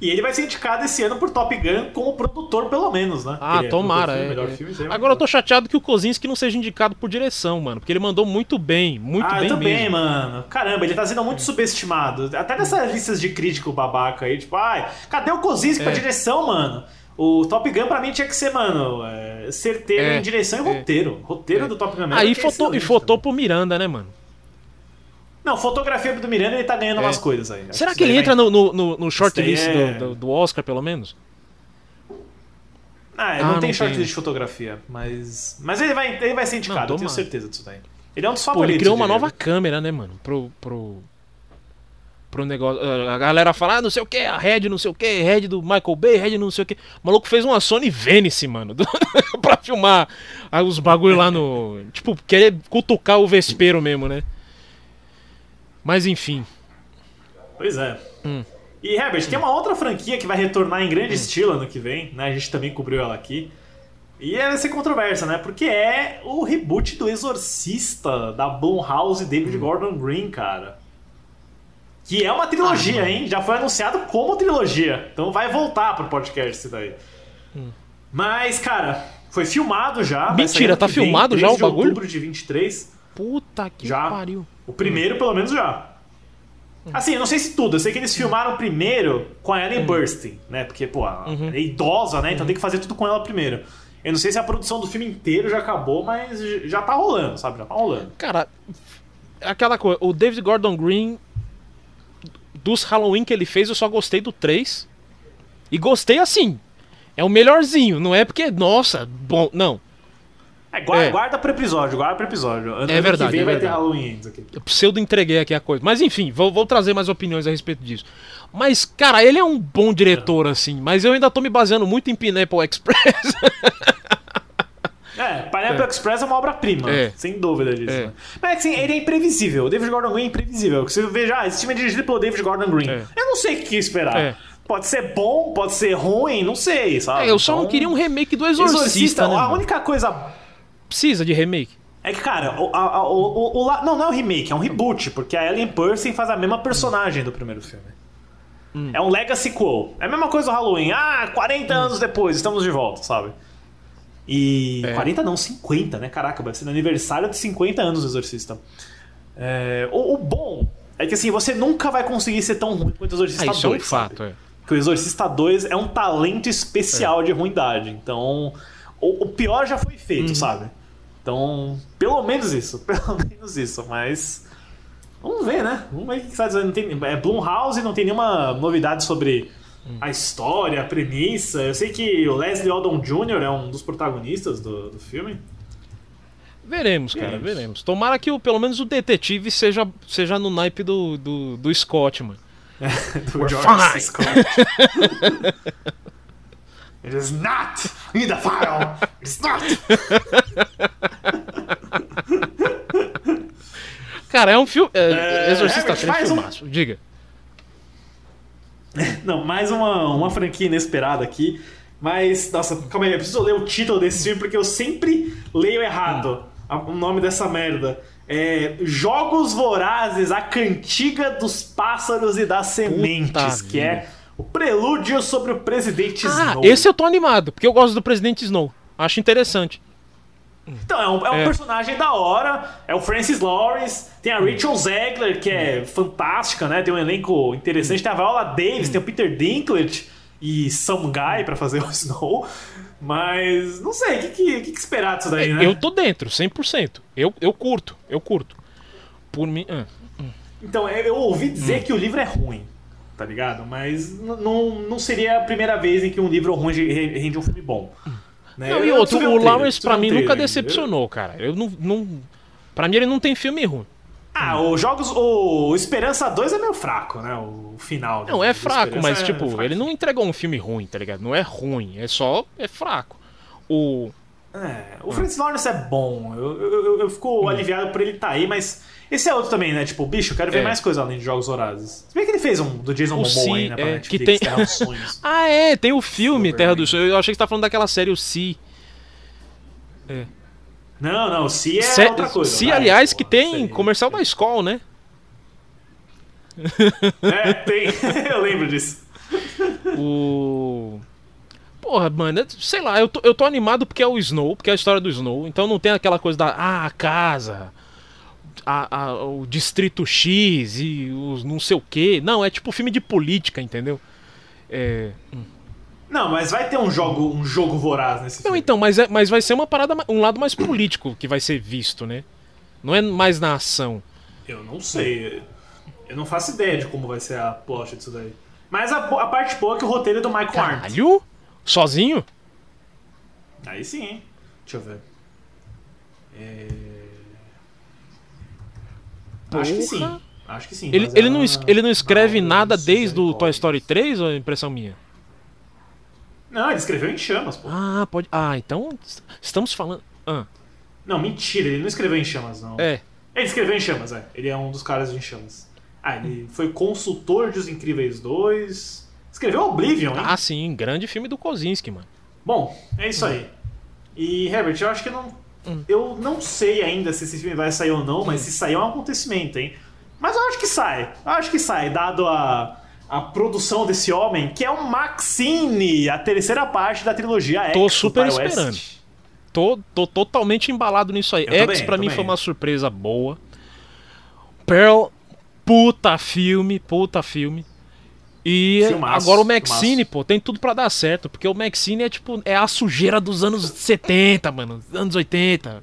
E ele vai ser indicado esse ano por Top Gun como produtor, pelo menos, né? Ah, Ele é tomara. É, melhor é. filme, é Agora eu tô chateado que o Kozinski não seja indicado por direção, mano. Porque ele mandou muito bem, muito ah, bem eu também, mesmo. mano. Caramba, ele tá sendo muito subestimado. Até nessas listas de crítico babaca aí, tipo, ai, cadê o Kozinski pra É. direção, mano? O Top Gun pra mim tinha que ser, mano, é, certeiro É, em direção e é. roteiro. Roteiro do Top Gun. Aí é fotou, e fotou pro Miranda, né, mano? Não, fotografia do Miranda ele tá ganhando É. umas coisas aí. Será que ele daí entra vai- no, no, no, shortlist é- do, do, do Oscar, pelo menos? Ah, Ah, não, não tem shortlist de fotografia, mas. Mas ele vai, ele vai ser indicado, Não, eu tenho certeza disso daí. Ele é um dos Pô, favoritos. ele criou uma nova câmera, né, mano? Pro. pro... Pro negócio. A galera fala, ah, não sei o que, a Red, não sei o que, Red do Michael Bay, Red não sei o que. O maluco fez uma Sony Venice, mano, do- pra filmar ah, os bagulho lá no. Tipo, querer cutucar o vespeiro mesmo, né? Mas enfim. Pois é. Hum. E, Herbert, tem uma outra franquia que vai retornar em grande estilo ano que vem, né? A gente também cobriu ela aqui. E ela vai ser controversa, né? Porque é o reboot do Exorcista da Blumhouse e David Gordon Green, cara. Que é uma trilogia, Ah, hein? Já foi anunciado como trilogia. Então vai voltar pro podcast isso daí. Mas, cara, foi filmado já. Mentira, tá filmado já 3 o de bagulho? outubro de 23. Puta que Já. pariu. O primeiro, pelo menos, já. Assim, eu não sei se tudo. Eu sei que eles filmaram o primeiro com a Ellen Burstyn, né? Porque, pô, ela é idosa, né? Então tem que fazer tudo com ela primeiro. Eu não sei se a produção do filme inteiro já acabou, mas já tá rolando, sabe? Já tá rolando. Cara, aquela coisa, o David Gordon Green, dos Halloween que ele fez, eu só gostei do 3. E gostei assim. É o melhorzinho, não é porque, nossa, bom. Não. É, guarda, É. guarda pro episódio, guarda pro episódio. Ano É verdade, que vem é vai ter. Halloween aqui. Eu pseudo entreguei aqui a coisa. Mas enfim, vou, vou trazer mais opiniões a respeito disso. Mas, cara, ele é um bom diretor, assim. Mas eu ainda tô me baseando muito em Pineapple Express. É, Pineapple Express é uma obra-prima, É. sem dúvida disso. É. né? Mas assim, ele é imprevisível. O David Gordon Green é imprevisível. Você veja, ah, esse time é dirigido pelo David Gordon Green. É. Eu não sei o que esperar. É. Pode ser bom, pode ser ruim, não sei, sabe? É, eu só não Então, queria um remake do Exorcista, né? a única coisa Precisa de remake. é que, cara, o, a- a- o, o- não, não é um remake, é um reboot, porque a Ellen Percy faz a mesma personagem do primeiro filme. Hum. É um legacy quo. É a mesma coisa do Halloween. Ah, 40 anos depois, estamos de volta, sabe? E. É. 40 não, 50, né? Caraca, vai ser no aniversário de 50 anos do Exorcista. É, o, o bom é que assim, você nunca vai conseguir ser tão ruim quanto o Exorcista Ah, 2. isso é um sabe? fato, é. Porque o Exorcista 2 é um talento especial de ruindade. Então, o, o pior já foi feito, sabe? Então, pelo menos isso. Pelo menos isso. Mas. Vamos ver, né? Vamos ver o que sai dizendo. Tem, é Blumhouse não tem nenhuma novidade sobre a história, a premissa. Eu sei que o Leslie Odom Jr. é um dos protagonistas do, do filme. Veremos, cara, Veremos. veremos. Tomara que o, pelo menos o detetive seja, seja no naipe do, do, do Scott, mano. do George fine. Scott. It is not in the file. It's not. Cara, é um filme. É, É, Exorcista Herbert, 3 mais um- filmaço. Diga. Não, mais uma, uma franquia inesperada aqui. Mas, nossa, calma aí, eu preciso ler o título desse filme porque eu sempre leio errado a- o nome dessa merda. É Jogos Vorazes, a cantiga dos pássaros e das sementes, que é vida. O prelúdio sobre o presidente Ah, Snow. esse eu tô animado, porque eu gosto do Presidente Snow. Acho interessante. Então, é um, é um É. personagem da hora, é o Francis Lawrence, tem a Rachel Zegler, que é fantástica, né? Tem um elenco interessante, tem a Viola Davis, tem o Peter Dinklage e Some Guy pra fazer o Snow. Mas, não sei, o que, que, que esperar disso daí, né? Eu tô dentro, 100%. Eu, eu curto, eu curto. Por mim. ah. Então, eu ouvi Hum. dizer que o livro é ruim, tá ligado? Mas não, não seria a primeira vez em que um livro ruim re- rende um filme bom. né? Não, Eu- e outro, o Lawrence pra mim nunca decepcionou, cara. Eu não, não. Pra mim ele não tem filme ruim. Ah, os jogos. O Esperança 2 é meio fraco, né? O final. Não, é fraco, mas é tipo, fraco. ele não entregou um filme ruim, tá ligado? Não é ruim, é só. É fraco. O. É, o Francis Lawrence é bom. Eu, eu, eu- fico aliviado por ele estar aí, mas. Esse é outro também, né? Tipo, bicho, eu quero ver Hum. É. mais coisa além de Jogos Vorazes. Se bem que ele fez um do Jason Momoa aí, Si, né? Pra é, Netflix, que tem- Terra dos Sonhos. Ah, é, tem o filme. Terra do Sonho. Eu achei que você tá falando daquela série, o Si. Não, não, o Si é Se- outra coisa. Si, aliás, porra, que tem comercial da escola, né? É, tem. eu lembro disso. O. Porra, mano, sei lá, eu tô, eu tô animado porque é o Snow, porque é a história do Snow. Então não tem aquela coisa da. Ah, a casa. A, a- o Distrito X e os não sei o quê. Não, é tipo filme de política, entendeu? É. Não, mas vai ter um jogo, um jogo voraz nesse Não, filme. então, mas, é, mas vai ser uma parada, um lado mais político que vai ser visto, né? Não é mais na ação. Eu não sei. Eu não faço ideia de como vai ser a plot disso daí. Mas a, a parte boa é que o roteiro é do Michael Arndt. Sozinho? Aí sim, hein? Deixa eu ver. É... Acho que sim. Acho que sim. Ele, ele, não, ele não escreve não, nada desde o qual Toy é. Story 3 ou é impressão minha? Não, ele escreveu em chamas, pô. Ah, pode. Ah, então est- estamos falando. Ah, Não, mentira, ele não escreveu em chamas, não. é. Ele escreveu em chamas, é. Ele é um dos caras de em chamas. Ah, ele foi consultor de Os Incríveis 2. Escreveu Oblivion, hein? Ah, sim, grande filme do Kozinski, mano. Bom, é isso aí. E, Herbert, eu acho que não. Hum. Eu não sei ainda se esse filme vai sair ou não, mas se sair é um acontecimento, hein? Mas eu acho que sai. Eu acho que sai, dado a, a produção desse homem, que é o Maxine, a terceira parte da trilogia X. Tô super esperando. Tô, tô totalmente embalado nisso aí. Eu X também, pra mim também. foi uma surpresa boa. Pearl, puta filme, puta filme. E Filmaço, agora o Maxine, filmaço. pô, tem tudo pra dar certo. Porque o Maxine é tipo, é a sujeira dos anos 70, mano. Anos 80.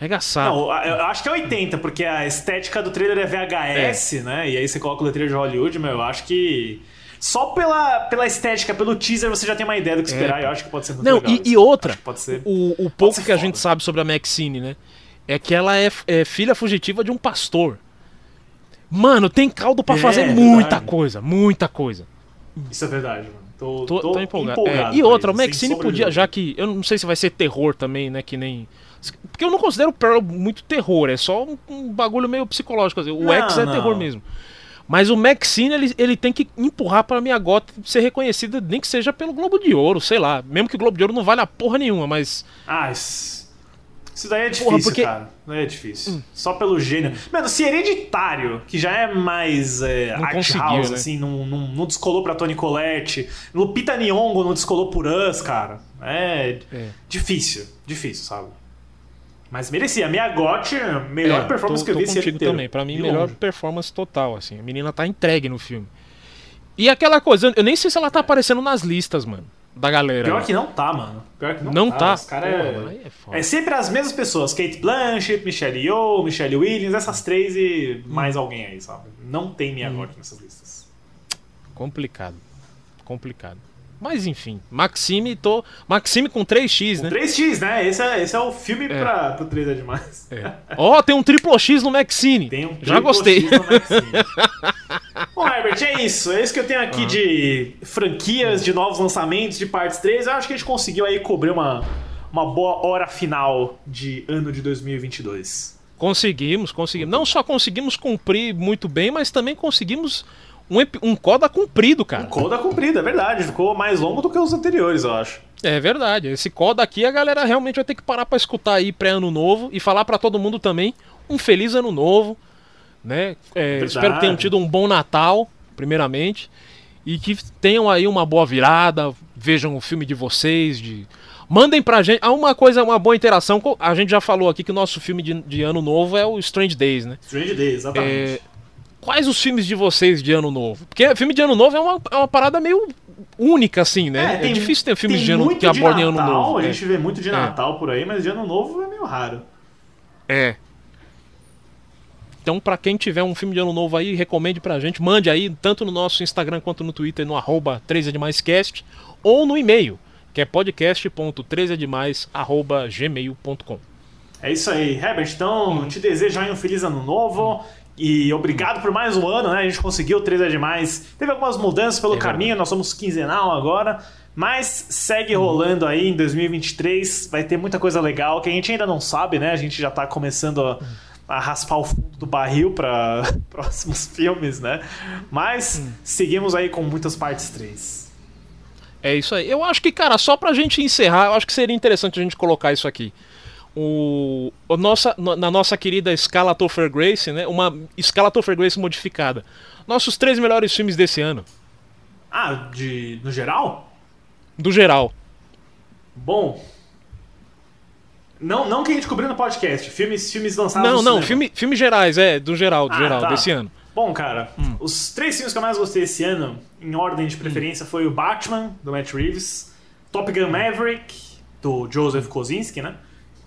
Arregaçado. Não, eu acho que é 80, porque a estética do trailer é VHS, né? E aí você coloca o letreiro de Hollywood, meu, eu acho que. Só pela, pela estética, pelo teaser, você já tem uma ideia do que esperar. Eu acho que pode ser muito É. Não, legal. e, e outra, pode ser. o, o pouco que a foda. gente sabe sobre a Maxine, né? É que ela é, é filha fugitiva de um pastor. Mano, tem caldo pra É, fazer verdade. muita coisa, muita coisa. Isso é verdade, mano. Tô, Tô, tô tô empolgado. empolgado É, e outra, o Maxine podia, já que. Eu não sei se vai ser terror também, né? Que nem. Porque eu não considero o Pearl muito terror, é só um, um bagulho meio psicológico. assim. O Não, X é não. terror mesmo. Mas o Maxine, ele, ele tem que empurrar pra minha gota ser reconhecida, nem que seja pelo Globo de Ouro, sei lá. Mesmo que o Globo de Ouro não vale a porra nenhuma, mas. Ah, isso, isso daí é difícil, Porra, porque- Hum. cara. Não é difícil. Só pelo gênero. Mano, se hereditário, que já é mais é, art house, né? assim, não, não, não descolou pra Tony Colette. Lupita Nyong'o não descolou por Us, cara. É, É. difícil, difícil, sabe? Mas merecia. A minha GOT, melhor É, performance tô, que eu tô vi esse contigo também. Pra mim, De melhor longe. performance total, assim. A menina tá entregue no filme. E aquela coisa, eu nem sei se ela tá aparecendo nas listas, mano, da galera. Pior que não tá, mano. Pior que não, Não tá. Os cara Porra, é... é é sempre as mesmas pessoas. Kate Blanchett, Michelle Yeoh, Michelle Williams, essas três e mais alguém aí, sabe? Não tem minha GOT nessas listas. Complicado. Complicado. Mas enfim, Maxime, tô. Maxime com 3x, né? 3x, né? Esse é, esse é o filme pra, pro 3 é demais. Ó, tem um triplo X no Maxine. Tem um Já triplo gostei. X no Maxine. Bom, Herbert, é isso. É isso que eu tenho aqui de franquias, de novos lançamentos, de partes 3. Eu acho que a gente conseguiu aí cobrir uma, uma boa hora final de ano de 2022. Conseguimos, conseguimos. Não só conseguimos cumprir muito bem, mas também conseguimos um, um coda cumprido, cara. Coda cumprida, é verdade. Ficou mais longo do que os anteriores, eu acho. É verdade. Esse coda aqui a galera realmente vai ter que parar pra escutar aí pré-ano novo e falar pra todo mundo também um feliz ano novo, né? É, espero que tenham tido um bom Natal, primeiramente, e que tenham aí uma boa virada, vejam o filme de vocês, de mandem pra gente. Ah, uma coisa, uma boa interação. A gente já falou aqui que o nosso filme de, de ano novo é o Strange Days, né? Strange Days, exatamente. É, Quais os filmes de vocês de ano novo? Porque filme de ano novo é uma, é uma parada meio única, assim, né? É, tem- difícil ter filmes de ano que abordem ano novo. A é. gente vê muito de Natal por aí, mas de ano novo é meio raro. É. Então, pra quem tiver um filme de ano novo aí, recomende pra gente. Mande aí, tanto no nosso Instagram quanto no Twitter, no arroba 3 é demaiscast, ou no e-mail, que é podcast.3edemais.gmail.com. É isso aí, Herbert. Então, te desejo aí um feliz ano novo. E obrigado por mais um ano, né? A gente conseguiu 3 é demais. Teve algumas mudanças pelo É caminho, nós somos quinzenal agora. Mas segue rolando aí em 2023. Vai ter muita coisa legal que a gente ainda não sabe, né? A gente já tá começando a, a raspar o fundo do barril para próximos filmes, né? Mas seguimos aí com muitas partes 3. É isso aí. Eu acho que, cara, só pra gente encerrar, eu acho que seria interessante a gente colocar isso aqui. O, o nossa, no- na nossa querida escala Topher Grace, né? Uma escala Topher Grace modificada. Nossos três melhores filmes desse ano, Ah, de no geral? do geral. Bom. Não, não que a gente cobriu no podcast, filmes, filmes lançados Não, não, filme, filmes gerais, é, do geral, do Ah, geral, tá. desse ano. Bom, cara, os três filmes que eu mais gostei esse ano, em ordem de preferência, foi o Batman, do Matt Reeves, Top Gun Maverick, do Joseph Kosinski, né?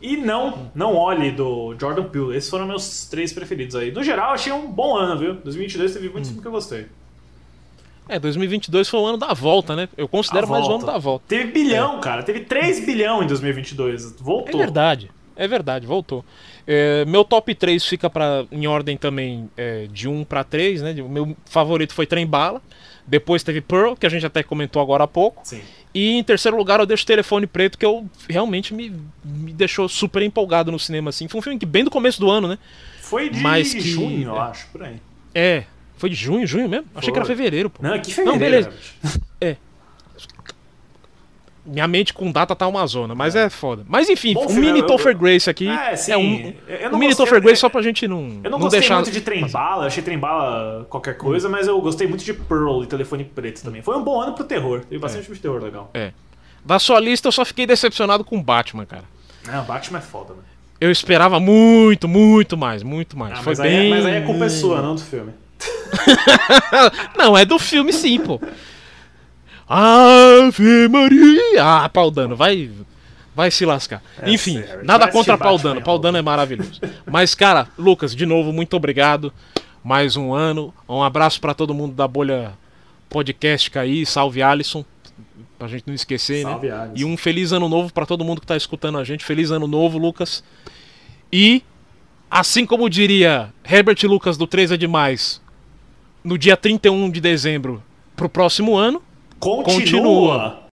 E Não, Não Olhe, do Jordan Peele. Esses foram meus três preferidos aí. No geral, achei um bom ano, viu? 2022 teve muitos filmes que eu gostei. É, 2022 foi o ano da volta, né? Eu considero mais o ano da volta. Teve bilhão, cara. Teve 3 bilhão em 2022. É Voltou. verdade, é verdade, voltou. É, meu top 3 fica pra, em ordem também é, de 1 pra 3, né? O meu favorito foi Trem Bala. Depois teve Pearl, que a gente até comentou agora há pouco. Sim. E em terceiro lugar eu deixo o Telefone Preto, que eu realmente me, me deixou super empolgado no cinema, assim. Foi um filme que bem do começo do ano, né? Foi de Mas que- junho, eu é. acho, por aí. É. Foi de junho, junho mesmo? Achei que era Foi. fevereiro, pô. Não, que fevereiro. beleza. Herbert. Minha mente com data tá uma zona, mas é, foda. Mas enfim, Bom um mini eu- eu- Topher Grace aqui. É, sim. um, Eu um não mini Topher Grace só pra gente não, Eu não, gostei deixar. muito de Trem Bala, achei Trem Bala qualquer coisa, mas eu gostei muito de Pearl e Telefone Preto também. Foi um bom ano pro terror, teve bastante filme de terror legal. É. Da sua lista eu só fiquei decepcionado com Batman, cara. Não, Batman é foda, né? Eu esperava muito, muito mais, muito mais. Ah, Foi mas, aí, bem. mas aí a culpa é sua, não do filme. não, é do filme sim, pô. Ave Maria! Ah, Paudano, vai vai se lascar. É, Enfim, sério. nada vai contra é Pau Dano é maravilhoso. Mas, cara, Lucas, de novo, muito obrigado. Mais um ano. Um abraço para todo mundo da bolha podcast aí. Salve Alisson. Pra gente não esquecer, né? Salve, né? Alisson. E um feliz ano novo para todo mundo que tá escutando a gente. Feliz ano novo, Lucas. E, assim como diria Herbert Lucas do 3 é demais, no dia 31 de dezembro pro próximo ano. Continua. continua.